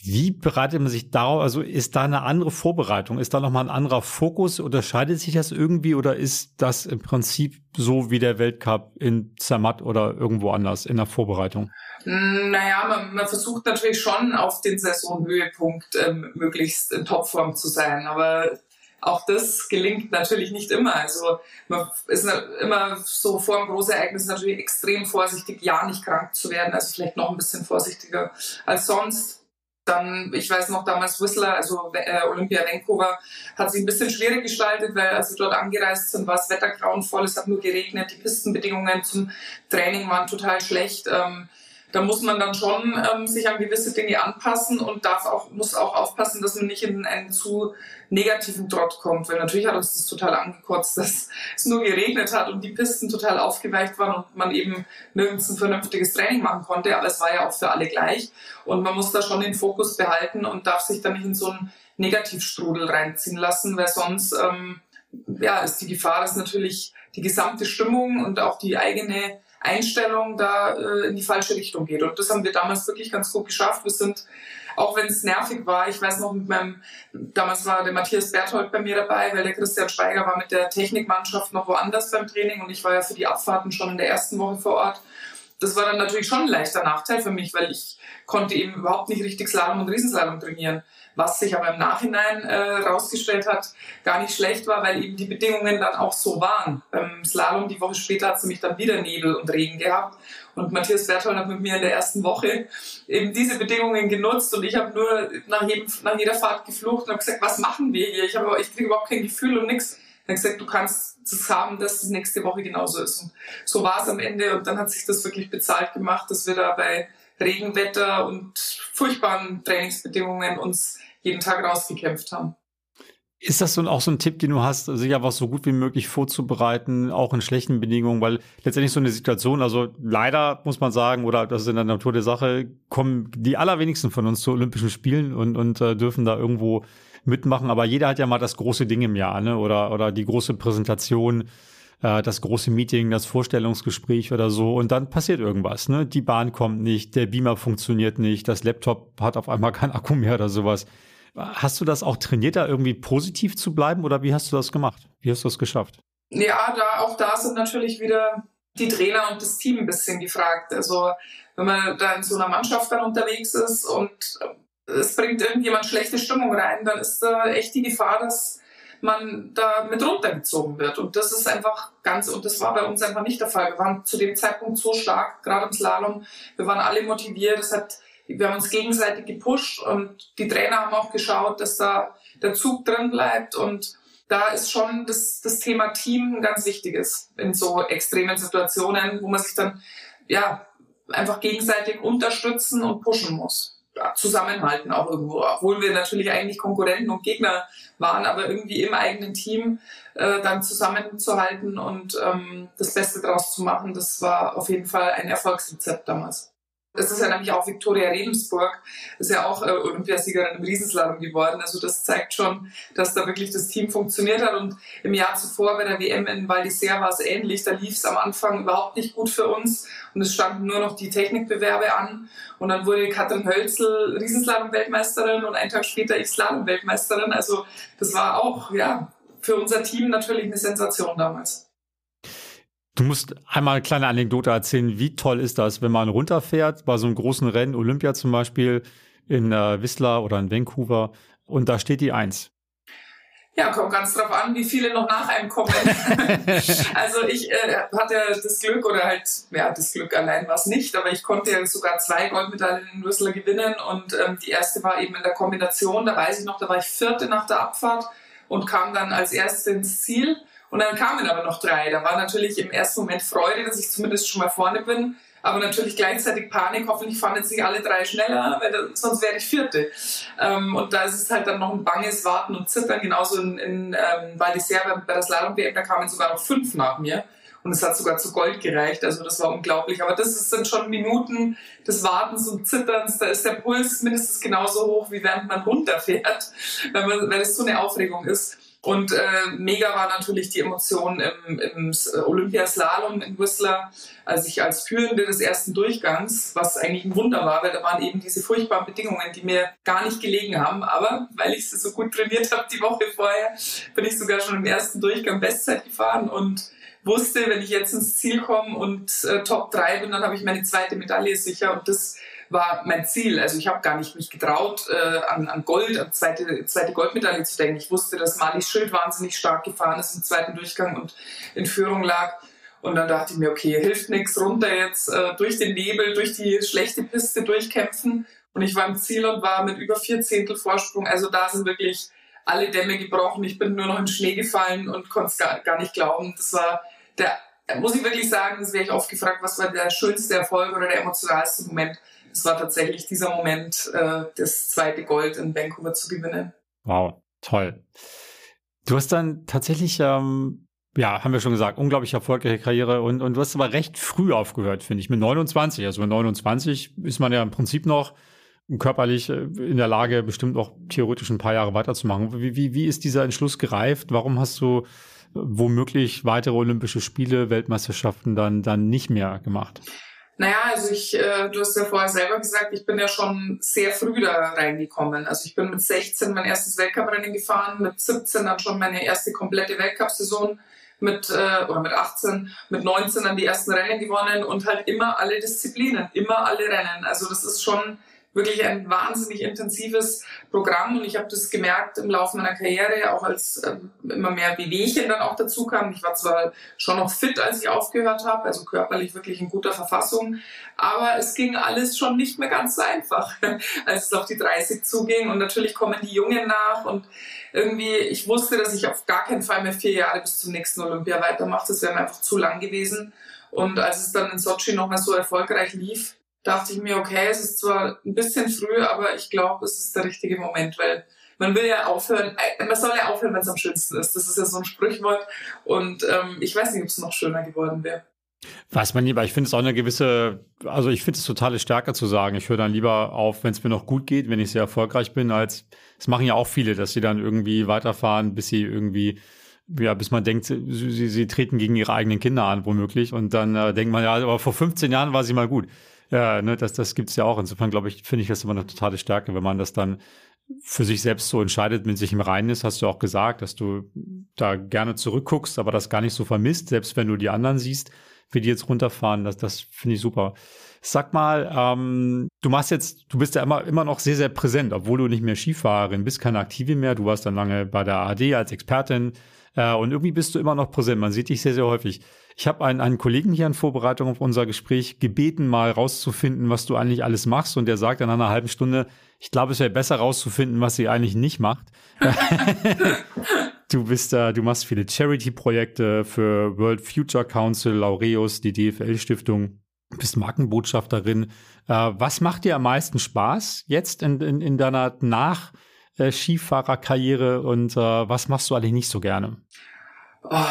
Wie bereitet man sich darauf? Also ist da eine andere Vorbereitung? Ist da nochmal ein anderer Fokus? Unterscheidet sich das irgendwie oder ist das im Prinzip so wie der Weltcup in Zermatt oder irgendwo anders in der Vorbereitung? Naja, man, man versucht natürlich schon auf den Saisonhöhepunkt ähm, möglichst in Topform zu sein. Aber auch das gelingt natürlich nicht immer. Also man ist immer so vor einem Großereignis natürlich extrem vorsichtig, ja nicht krank zu werden, also vielleicht noch ein bisschen vorsichtiger als sonst. Dann, ich weiß noch damals Whistler, also äh, Olympia Vancouver, hat sich ein bisschen schwierig gestaltet, weil als wir dort angereist sind, war das Wetter grauenvoll, es hat nur geregnet, die Pistenbedingungen zum Training waren total schlecht. Ähm, da muss man dann schon ähm, sich an gewisse Dinge anpassen und darf auch, muss auch aufpassen, dass man nicht in einen zu negativen Trott kommt. Weil natürlich hat uns das total angekotzt, [LAUGHS] dass es nur geregnet hat und die Pisten total aufgeweicht waren und man eben nirgends ein vernünftiges Training machen konnte. Aber es war ja auch für alle gleich. Und man muss da schon den Fokus behalten und darf sich da nicht in so einen Negativstrudel reinziehen lassen, weil sonst ähm, ja, ist die Gefahr, dass natürlich die gesamte Stimmung und auch die eigene Einstellung da äh, in die falsche Richtung geht. Und das haben wir damals wirklich ganz gut geschafft. Wir sind, auch wenn es nervig war, ich weiß noch mit meinem, damals war der Matthias Berthold bei mir dabei, weil der Christian Schweiger war mit der Technikmannschaft noch woanders beim Training und ich war ja für die Abfahrten schon in der ersten Woche vor Ort. Das war dann natürlich schon ein leichter Nachteil für mich, weil ich konnte eben überhaupt nicht richtig Slalom und Riesenslalom trainieren was sich aber im Nachhinein äh, hat, gar nicht schlecht war, weil eben die Bedingungen dann auch so waren. Beim Slalom die Woche später hat es nämlich dann wieder Nebel und Regen gehabt und Matthias Berthold hat mit mir in der ersten Woche eben diese Bedingungen genutzt und ich habe nur nach, jedem, nach jeder Fahrt geflucht und habe gesagt, was machen wir hier? Ich, hab, ich kriege überhaupt kein Gefühl und nichts. Dann gesagt, du kannst es haben, dass es nächste Woche genauso ist. Und so war es am Ende und dann hat sich das wirklich bezahlt gemacht, dass wir da bei Regenwetter und furchtbaren Trainingsbedingungen uns jeden Tag rausgekämpft haben. Ist das so auch so ein Tipp, den du hast, sich einfach so gut wie möglich vorzubereiten, auch in schlechten Bedingungen, weil letztendlich so eine Situation, also leider muss man sagen, oder das ist in der Natur der Sache, kommen die allerwenigsten von uns zu Olympischen Spielen und, und äh, dürfen da irgendwo mitmachen, aber jeder hat ja mal das große Ding im Jahr, ne? Oder, oder die große Präsentation, äh, das große Meeting, das Vorstellungsgespräch oder so, und dann passiert irgendwas, ne? Die Bahn kommt nicht, der Beamer funktioniert nicht, das Laptop hat auf einmal keinen Akku mehr oder sowas Hast du das auch trainiert, da irgendwie positiv zu bleiben oder wie hast du das gemacht? Wie hast du das geschafft? Ja, da, auch da sind natürlich wieder die Trainer und das Team ein bisschen gefragt. Also wenn man da in so einer Mannschaft dann unterwegs ist und es bringt irgendjemand schlechte Stimmung rein, dann ist da echt die Gefahr, dass man da mit runtergezogen wird. Und das ist einfach ganz, und das war bei uns einfach nicht der Fall. Wir waren zu dem Zeitpunkt so stark, gerade im Slalom. Wir waren alle motiviert. Es hat wir haben uns gegenseitig gepusht und die Trainer haben auch geschaut, dass da der Zug drin bleibt und da ist schon das, das Thema Team ein ganz wichtiges in so extremen Situationen, wo man sich dann ja einfach gegenseitig unterstützen und pushen muss. Zusammenhalten auch irgendwo, obwohl wir natürlich eigentlich Konkurrenten und Gegner waren, aber irgendwie im eigenen Team äh, dann zusammenzuhalten und ähm, das Beste draus zu machen, das war auf jeden Fall ein Erfolgsrezept damals Das ist ja nämlich auch Viktoria Regensburg, ist ja auch äh, Olympiasiegerin im Riesenslalom geworden. Also das zeigt schon, dass da wirklich das Team funktioniert hat. Und im Jahr zuvor bei der WM in Val d'Isère war es ähnlich. Da lief es am Anfang überhaupt nicht gut für uns und es standen nur noch die Technikbewerbe an. Und dann wurde Katrin Hölzel Riesenslalom-Weltmeisterin und einen Tag später ich Slalom-Weltmeisterin. Also das war auch ja für unser Team natürlich eine Sensation damals. Du musst einmal eine kleine Anekdote erzählen. Wie toll ist das, wenn man runterfährt bei so einem großen Rennen, Olympia zum Beispiel in äh, Whistler oder in Vancouver und da steht die Eins. Ja, kommt ganz drauf an, wie viele noch nach einem kommen. [LAUGHS] also ich äh, hatte das Glück oder halt, ja, das Glück allein war es nicht, aber ich konnte ja sogar zwei Goldmedaillen in Whistler gewinnen und ähm, die erste war eben in der Kombination, da weiß ich noch, da war ich vierte nach der Abfahrt und kam dann als erste ins Ziel und dann kamen aber noch drei. Da war natürlich im ersten Moment Freude, dass ich zumindest schon mal vorne bin, aber natürlich gleichzeitig Panik. Hoffentlich fahren jetzt nicht alle drei schneller, weil sonst wäre ich Vierte. Ähm, und da ist es halt dann noch ein banges Warten und Zittern. Genauso in, in ähm, Val d'Isère bei der Slalom-WM, da kamen sogar noch fünf nach mir. Und es hat sogar zu Gold gereicht. Also das war unglaublich. Aber das sind schon Minuten des Wartens und Zitterns. Da ist der Puls mindestens genauso hoch, wie während man runterfährt, weil, man, weil es so eine Aufregung ist. Und äh, mega war natürlich die Emotion im, im Olympiaslalom in Whistler, als ich als Führende des ersten Durchgangs, was eigentlich ein Wunder war, weil da waren eben diese furchtbaren Bedingungen, die mir gar nicht gelegen haben. Aber weil ich sie so gut trainiert habe die Woche vorher, bin ich sogar schon im ersten Durchgang Bestzeit gefahren und wusste, wenn ich jetzt ins Ziel komme und äh, Top 3 bin, dann habe ich meine zweite Medaille sicher. Und das war mein Ziel. Also ich habe gar nicht mich getraut, äh, an, an Gold, an zweite, zweite Goldmedaille zu denken. Ich wusste, dass Marlies Schild wahnsinnig stark gefahren ist im zweiten Durchgang und in Führung lag. Und dann dachte ich mir, okay, hilft nichts, runter jetzt äh, durch den Nebel, durch die schlechte Piste durchkämpfen. Und ich war im Ziel und war mit über vier Zehntel Vorsprung. Also da sind wirklich alle Dämme gebrochen. Ich bin nur noch in Schnee gefallen und konnte es gar, gar nicht glauben. Das war der, muss ich wirklich sagen, das wäre ich oft gefragt, was war der schönste Erfolg oder der emotionalste Moment es war tatsächlich dieser Moment, äh, das zweite Gold in Vancouver zu gewinnen. Wow, toll. Du hast dann tatsächlich, ähm, ja, haben wir schon gesagt, unglaublich erfolgreiche Karriere und, und du hast aber recht früh aufgehört, finde ich, mit 29. Also mit 29 ist man ja im Prinzip noch körperlich äh, in der Lage, bestimmt auch theoretisch ein paar Jahre weiterzumachen. Wie, wie, wie ist dieser Entschluss gereift? Warum hast du womöglich weitere Olympische Spiele, Weltmeisterschaften dann, dann nicht mehr gemacht? Naja, also ich, äh, du hast ja vorher selber gesagt, ich bin ja schon sehr früh da reingekommen. Also ich bin mit 16 mein erstes Weltcuprennen gefahren, mit 17 dann schon meine erste komplette Weltcup-Saison, mit, äh, oder mit 18, mit 19 dann die ersten Rennen gewonnen und halt immer alle Disziplinen, immer alle Rennen. Also das ist schon wirklich ein wahnsinnig intensives Programm. Und ich habe das gemerkt im Laufe meiner Karriere, auch als ähm, immer mehr Wehwehchen dann auch dazu kamen. Ich war zwar schon noch fit, als ich aufgehört habe, also körperlich wirklich in guter Verfassung, aber es ging alles schon nicht mehr ganz so einfach, [LAUGHS] als es auf die 30 zuging. Und natürlich kommen die Jungen nach und irgendwie, ich wusste, dass ich auf gar keinen Fall mehr vier Jahre bis zum nächsten Olympia weitermache, das wäre mir einfach zu lang gewesen. Und als es dann in Sochi nochmal so erfolgreich lief, dachte ich mir, okay, es ist zwar ein bisschen früh, aber ich glaube, es ist der richtige Moment, weil man will ja aufhören, äh, man soll ja aufhören, wenn es am schönsten ist. Das ist ja so ein Sprichwort. Und ähm, ich weiß nicht, ob es noch schöner geworden wäre. Weiß man nie, aber ich finde es auch eine gewisse, also ich finde es totale Stärke zu sagen, ich höre dann lieber auf, wenn es mir noch gut geht, wenn ich sehr erfolgreich bin, als es machen ja auch viele, dass sie dann irgendwie weiterfahren, bis sie irgendwie ja, bis man denkt, sie, sie, sie treten gegen ihre eigenen Kinder an, womöglich. Und dann äh, denkt man, ja, aber vor 15 Jahren war sie mal gut. Ja, ne, das, das gibt's ja auch. Insofern glaube ich, finde ich das immer eine totale Stärke, wenn man das dann für sich selbst so entscheidet, mit sich im Reinen ist, hast du auch gesagt, dass du da gerne zurückguckst, aber das gar nicht so vermisst, selbst wenn du die anderen siehst, wie die jetzt runterfahren, das, das finde ich super. Sag mal, ähm, du machst jetzt, du bist ja immer, immer noch sehr, sehr präsent, obwohl du nicht mehr Skifahrerin bist, keine Aktive mehr. Du warst dann lange bei der AD als Expertin äh, und irgendwie bist du immer noch präsent. Man sieht dich sehr, sehr häufig. Ich habe einen, einen Kollegen hier in Vorbereitung auf unser Gespräch gebeten, mal rauszufinden, was du eigentlich alles machst. Und der sagt in einer halben Stunde, ich glaube, es wäre besser rauszufinden, was sie eigentlich nicht macht. [LAUGHS] du bist da, du machst viele Charity-Projekte für World Future Council, Laureus, die DFL-Stiftung, bist Markenbotschafterin. Äh, was macht dir am meisten Spaß jetzt in, in, in deiner Nach- Skifahrerkarriere und äh, was machst du eigentlich nicht so gerne? Oh,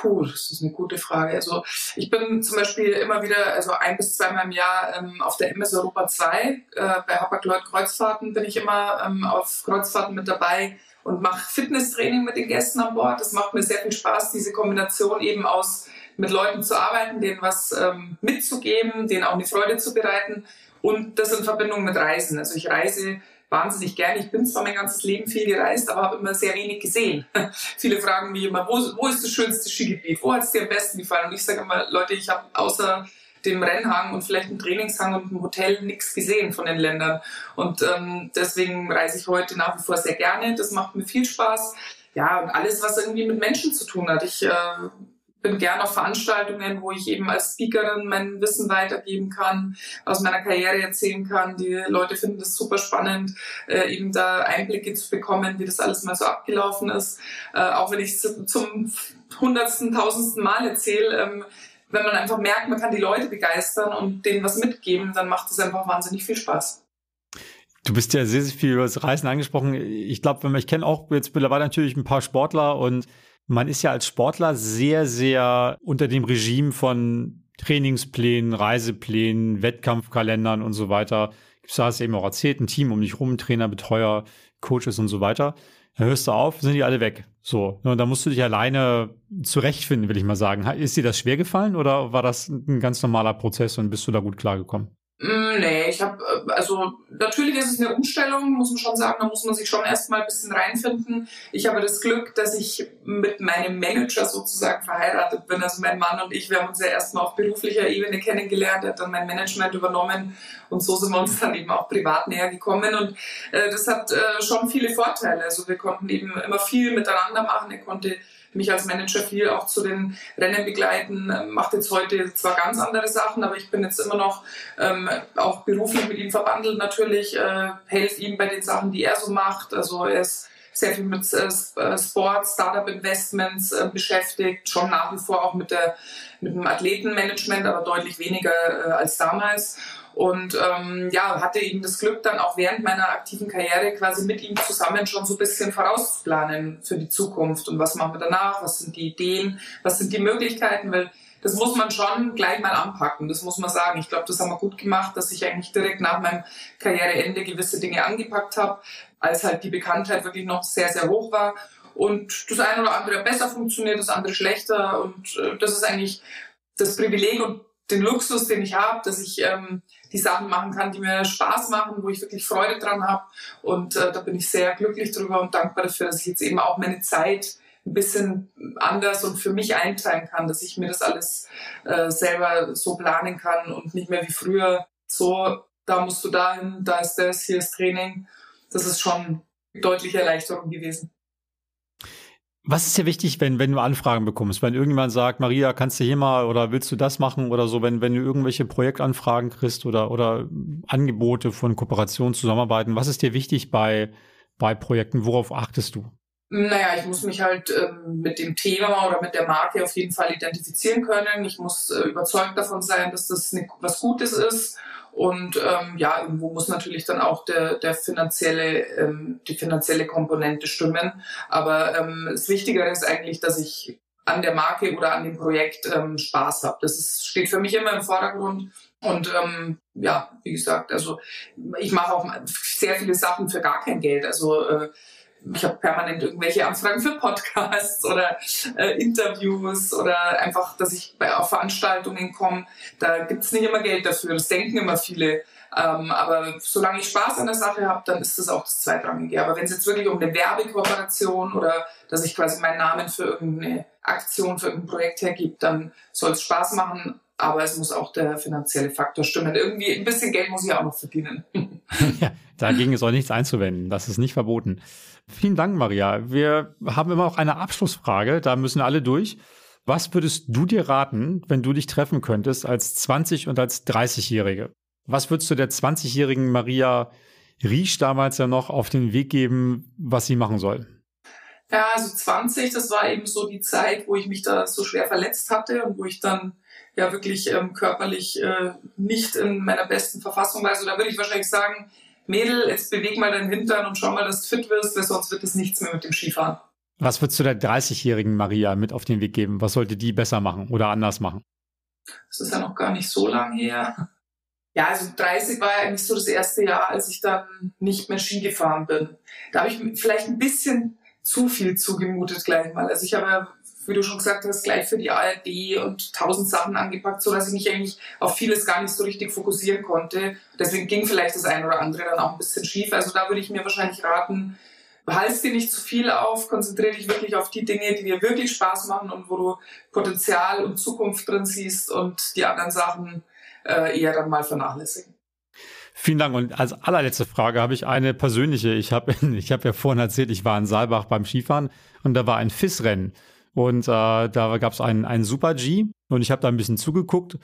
Puh, das ist eine gute Frage. Also ich bin zum Beispiel immer wieder, also ein bis zweimal im Jahr ähm, auf der MS Europa 2. Äh, bei Hapag-Lloyd Kreuzfahrten bin ich immer ähm, auf Kreuzfahrten mit dabei und mache Fitnesstraining mit den Gästen an Bord. Das macht mir sehr viel Spaß, diese Kombination eben aus mit Leuten zu arbeiten, denen was ähm, mitzugeben, denen auch eine Freude zu bereiten und das in Verbindung mit Reisen. Also ich reise wahnsinnig gerne. Ich bin zwar mein ganzes Leben viel gereist, aber habe immer sehr wenig gesehen. [LAUGHS] Viele fragen mich immer, wo, wo ist das schönste Skigebiet? Wo hat es dir am besten gefallen? Und ich sage immer, Leute, ich habe außer dem Rennhang und vielleicht einem Trainingshang und einem Hotel nichts gesehen von den Ländern. Und ähm, deswegen reise ich heute nach wie vor sehr gerne. Das macht mir viel Spaß. Ja, und alles, was irgendwie mit Menschen zu tun hat. Ich äh, bin gerne auf Veranstaltungen, wo ich eben als Speakerin mein Wissen weitergeben kann, aus meiner Karriere erzählen kann. Die Leute finden das super spannend, äh, eben da Einblicke zu bekommen, wie das alles mal so abgelaufen ist. Äh, auch wenn ich zum hundertsten, tausendsten Mal erzähle, ähm, wenn man einfach merkt, man kann die Leute begeistern und denen was mitgeben, dann macht es einfach wahnsinnig viel Spaß. Du bist ja sehr, sehr viel über das Reisen angesprochen. Ich glaube, ich kenne auch jetzt mittlerweile natürlich ein paar Sportler und man ist ja als Sportler sehr, sehr unter dem Regime von Trainingsplänen, Reiseplänen, Wettkampfkalendern und so weiter. Du hast eben auch erzählt, ein Team um dich rum, Trainer, Betreuer, Coaches und so weiter. Da hörst du auf, sind die alle weg. So. Und da musst du dich alleine zurechtfinden, will ich mal sagen. Ist dir das schwer gefallen oder war das ein ganz normaler Prozess und bist du da gut klargekommen? Mm, nee, ich habe, äh, also natürlich ist es eine Umstellung, muss man schon sagen, da muss man sich schon erstmal ein bisschen reinfinden. Ich habe das Glück, dass ich mit meinem Manager sozusagen verheiratet bin, also mein Mann und ich, wir haben uns ja erstmal auf beruflicher Ebene kennengelernt, er hat dann mein Management übernommen. Und so sind wir uns dann eben auch privat näher gekommen. Und äh, das hat äh, schon viele Vorteile. Also wir konnten eben immer viel miteinander machen, er konnte mich als Manager viel auch zu den Rennen begleiten, ähm, macht jetzt heute zwar ganz andere Sachen, aber ich bin jetzt immer noch ähm, auch beruflich mit ihm verbandelt natürlich, äh, helfe ihm bei den Sachen, die er so macht. Also er ist sehr viel mit äh, äh Sport, Startup-Investments äh, beschäftigt, schon nach wie vor auch mit, der, mit dem Athletenmanagement, aber deutlich weniger als damals und ähm, ja, hatte eben das Glück, dann auch während meiner aktiven Karriere quasi mit ihm zusammen schon so ein bisschen vorauszuplanen für die Zukunft und was machen wir danach, was sind die Ideen, was sind die Möglichkeiten, weil das muss man schon gleich mal anpacken, das muss man sagen. Ich glaube, das haben wir gut gemacht, dass ich eigentlich direkt nach meinem Karriereende gewisse Dinge angepackt habe, als halt die Bekanntheit wirklich noch sehr, sehr hoch war. Und das eine oder andere besser funktioniert, das andere schlechter. Und äh, das ist eigentlich das Privileg und den Luxus, den ich habe, dass ich ähm, die Sachen machen kann, die mir Spaß machen, wo ich wirklich Freude dran habe. Und äh, da bin ich sehr glücklich drüber und dankbar dafür, dass ich jetzt eben auch meine Zeit ein bisschen anders und für mich einteilen kann, dass ich mir das alles äh, selber so planen kann und nicht mehr wie früher so, da musst du dahin, da ist das, hier ist Training. Das ist schon deutliche Erleichterung gewesen. Was ist dir wichtig, wenn, wenn du Anfragen bekommst? Wenn irgendjemand sagt, Maria, kannst du hier mal oder willst du das machen oder so, wenn, wenn du irgendwelche Projektanfragen kriegst oder, oder Angebote von Kooperation, Zusammenarbeiten, was ist dir wichtig bei, bei Projekten? Worauf achtest du? Naja, ich muss mich halt ähm, mit dem Thema oder mit der Marke auf jeden Fall identifizieren können. Ich muss äh, überzeugt davon sein, dass das ne, was Gutes ist. Und ähm, ja, irgendwo muss natürlich dann auch der, der finanzielle, ähm, die finanzielle Komponente stimmen. Aber ähm, das Wichtigere ist eigentlich, dass ich an der Marke oder an dem Projekt ähm, Spaß habe. Das ist, steht für mich immer im Vordergrund. Und ähm, ja, wie gesagt, also ich mache auch sehr viele Sachen für gar kein Geld. Also äh, ich habe permanent irgendwelche Anfragen für Podcasts oder äh, Interviews oder einfach, dass ich bei, auf Veranstaltungen komme. Da gibt's nicht immer Geld dafür. Das denken immer viele. Ähm, aber solange ich Spaß an der Sache habe, dann ist das auch das Zweitrangige. Aber wenn es jetzt wirklich um eine Werbekooperation oder dass ich quasi meinen Namen für irgendeine Aktion, für irgendein Projekt hergibt, dann soll es Spaß machen. Aber es muss auch der finanzielle Faktor stimmen. Irgendwie ein bisschen Geld muss ich auch noch verdienen. [LAUGHS] ja, dagegen ist auch nichts einzuwenden. Das ist nicht verboten. Vielen Dank, Maria. Wir haben immer auch eine Abschlussfrage, da müssen alle durch. Was würdest du dir raten, wenn du dich treffen könntest als 20 und als 30-Jährige? Was würdest du der 20-jährigen Maria Riesch damals ja noch auf den Weg geben, was sie machen soll? Ja, also 20, das war eben so die Zeit, wo ich mich da so schwer verletzt hatte und wo ich dann ja wirklich ähm, körperlich äh, nicht in meiner besten Verfassung war. Also da würde ich wahrscheinlich sagen, Mädel, jetzt beweg mal deinen Hintern und schau mal, dass du fit wirst, weil sonst wird es nichts mehr mit dem Skifahren. Was würdest du der 30-jährigen Maria mit auf den Weg geben? Was sollte die besser machen oder anders machen? Das ist ja noch gar nicht so lang her. Ja, also 30 war ja eigentlich so das erste Jahr, als ich dann nicht mehr Ski gefahren bin. Da habe ich vielleicht ein bisschen zu viel zugemutet gleich mal. Also ich habe ja, wie du schon gesagt hast, gleich für die ARD und tausend Sachen angepackt, so dass ich mich eigentlich auf vieles gar nicht so richtig fokussieren konnte. Deswegen ging vielleicht das eine oder andere dann auch ein bisschen schief. Also da würde ich mir wahrscheinlich raten, Halst dir nicht zu viel auf, konzentriere dich wirklich auf die Dinge, die dir wirklich Spaß machen und wo du Potenzial und Zukunft drin siehst und die anderen Sachen äh, eher dann mal vernachlässigen. Vielen Dank. Und als allerletzte Frage habe ich eine persönliche. Ich habe [LAUGHS] ich hab ja vorhin erzählt, ich war in Saalbach beim Skifahren und da war ein FIS-Rennen. Und äh, da gab es einen, einen Super G und ich habe da ein bisschen zugeguckt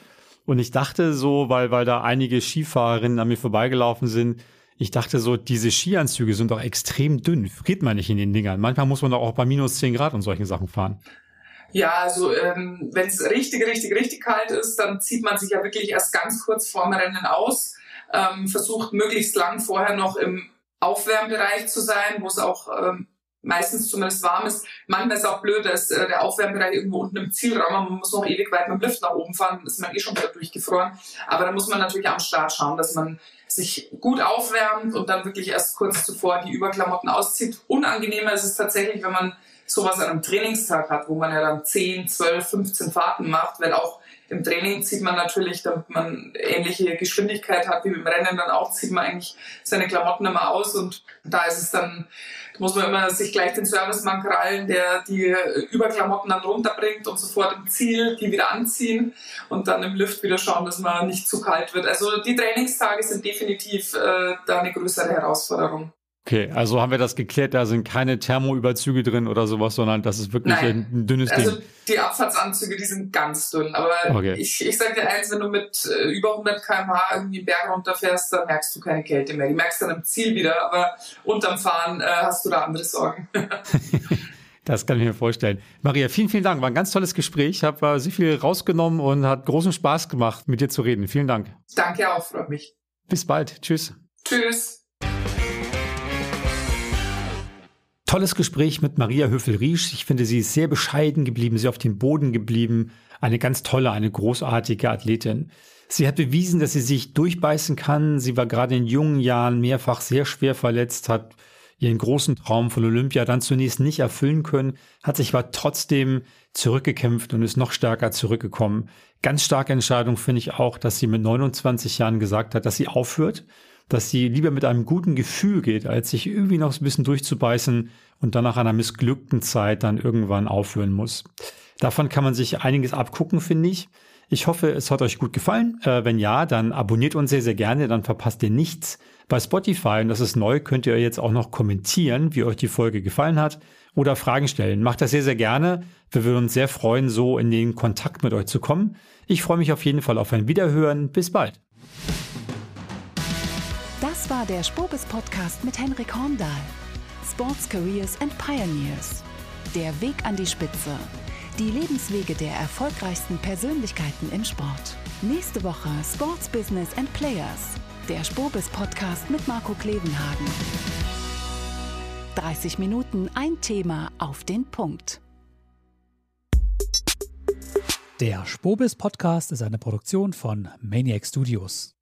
und ich dachte so, weil, weil da einige Skifahrerinnen an mir vorbeigelaufen sind, ich dachte so, diese Skianzüge sind doch extrem dünn. Friert man nicht in den Dingern. Manchmal muss man doch auch bei minus 10 Grad und solchen Sachen fahren. Ja, also ähm, wenn es richtig, richtig, richtig kalt ist, dann zieht man sich ja wirklich erst ganz kurz vorm Rennen aus, ähm, versucht möglichst lang vorher noch im Aufwärmbereich zu sein, wo es auch ähm, meistens zumindest warm ist. Manchmal ist es auch blöd, dass äh, der Aufwärmbereich irgendwo unten im Zielraum, man muss noch ewig weit mit dem Lift nach oben fahren, ist man eh schon wieder durchgefroren. Aber da muss man natürlich am Start schauen, dass man sich gut aufwärmt und dann wirklich erst kurz zuvor die Überklamotten auszieht. Unangenehmer ist es tatsächlich, wenn man sowas an einem Trainingstag hat, wo man ja dann 10, 12, 15 Fahrten macht, weil auch im Training zieht man natürlich, damit man ähnliche Geschwindigkeit hat wie beim Rennen, dann auch zieht man eigentlich seine Klamotten immer aus und da ist es dann, muss man immer sich gleich den Servicemann krallen, der die Überklamotten dann runterbringt und sofort im Ziel die wieder anziehen und dann im Lift wieder schauen, dass man nicht zu kalt wird. Also die Trainingstage sind definitiv äh, da eine größere Herausforderung. Okay, also haben wir das geklärt, da sind keine Thermoüberzüge drin oder sowas, sondern das ist wirklich Nein. ein dünnes also Ding. Also die Abfahrtsanzüge, die sind ganz dünn. Aber okay. ich, ich sag dir eins, wenn du mit äh, über 100 km/h irgendwie einen Berg runterfährst, dann merkst du keine Kälte mehr. Die merkst du dann im Ziel wieder, aber unterm Fahren äh, hast du da andere Sorgen. [LAUGHS] Das kann ich mir vorstellen. Maria, vielen, vielen Dank. War ein ganz tolles Gespräch. Ich habe äh, sehr viel rausgenommen und hat großen Spaß gemacht, mit dir zu reden. Vielen Dank. Danke auch, freut mich. Bis bald. Tschüss. Tschüss. Tolles Gespräch mit Maria Höfel-Riesch. Ich finde, sie ist sehr bescheiden geblieben, sehr auf dem Boden geblieben. Eine ganz tolle, eine großartige Athletin. Sie hat bewiesen, dass sie sich durchbeißen kann. Sie war gerade in jungen Jahren mehrfach sehr schwer verletzt, hat ihren großen Traum von Olympia dann zunächst nicht erfüllen können, hat sich aber trotzdem zurückgekämpft und ist noch stärker zurückgekommen. Ganz starke Entscheidung finde ich auch, dass sie mit 29 Jahren gesagt hat, dass sie aufhört dass sie lieber mit einem guten Gefühl geht, als sich irgendwie noch ein bisschen durchzubeißen und dann nach einer missglückten Zeit dann irgendwann aufhören muss. Davon kann man sich einiges abgucken, finde ich. Ich hoffe, es hat euch gut gefallen. Äh, wenn ja, dann abonniert uns sehr, sehr gerne, dann verpasst ihr nichts. Bei Spotify, und das ist neu, könnt ihr jetzt auch noch kommentieren, wie euch die Folge gefallen hat oder Fragen stellen. Macht das sehr, sehr gerne. Wir würden uns sehr freuen, so in den Kontakt mit euch zu kommen. Ich freue mich auf jeden Fall auf ein Wiederhören. Bis bald. Das war der Spobis Podcast mit Henrik Horndahl. Sports Careers and Pioneers. Der Weg an die Spitze. Die Lebenswege der erfolgreichsten Persönlichkeiten im Sport. Nächste Woche Sports Business and Players. Der Spobis Podcast mit Marco Klevenhagen. 30 Minuten, ein Thema auf den Punkt. Der Spobis Podcast ist eine Produktion von Maniac Studios.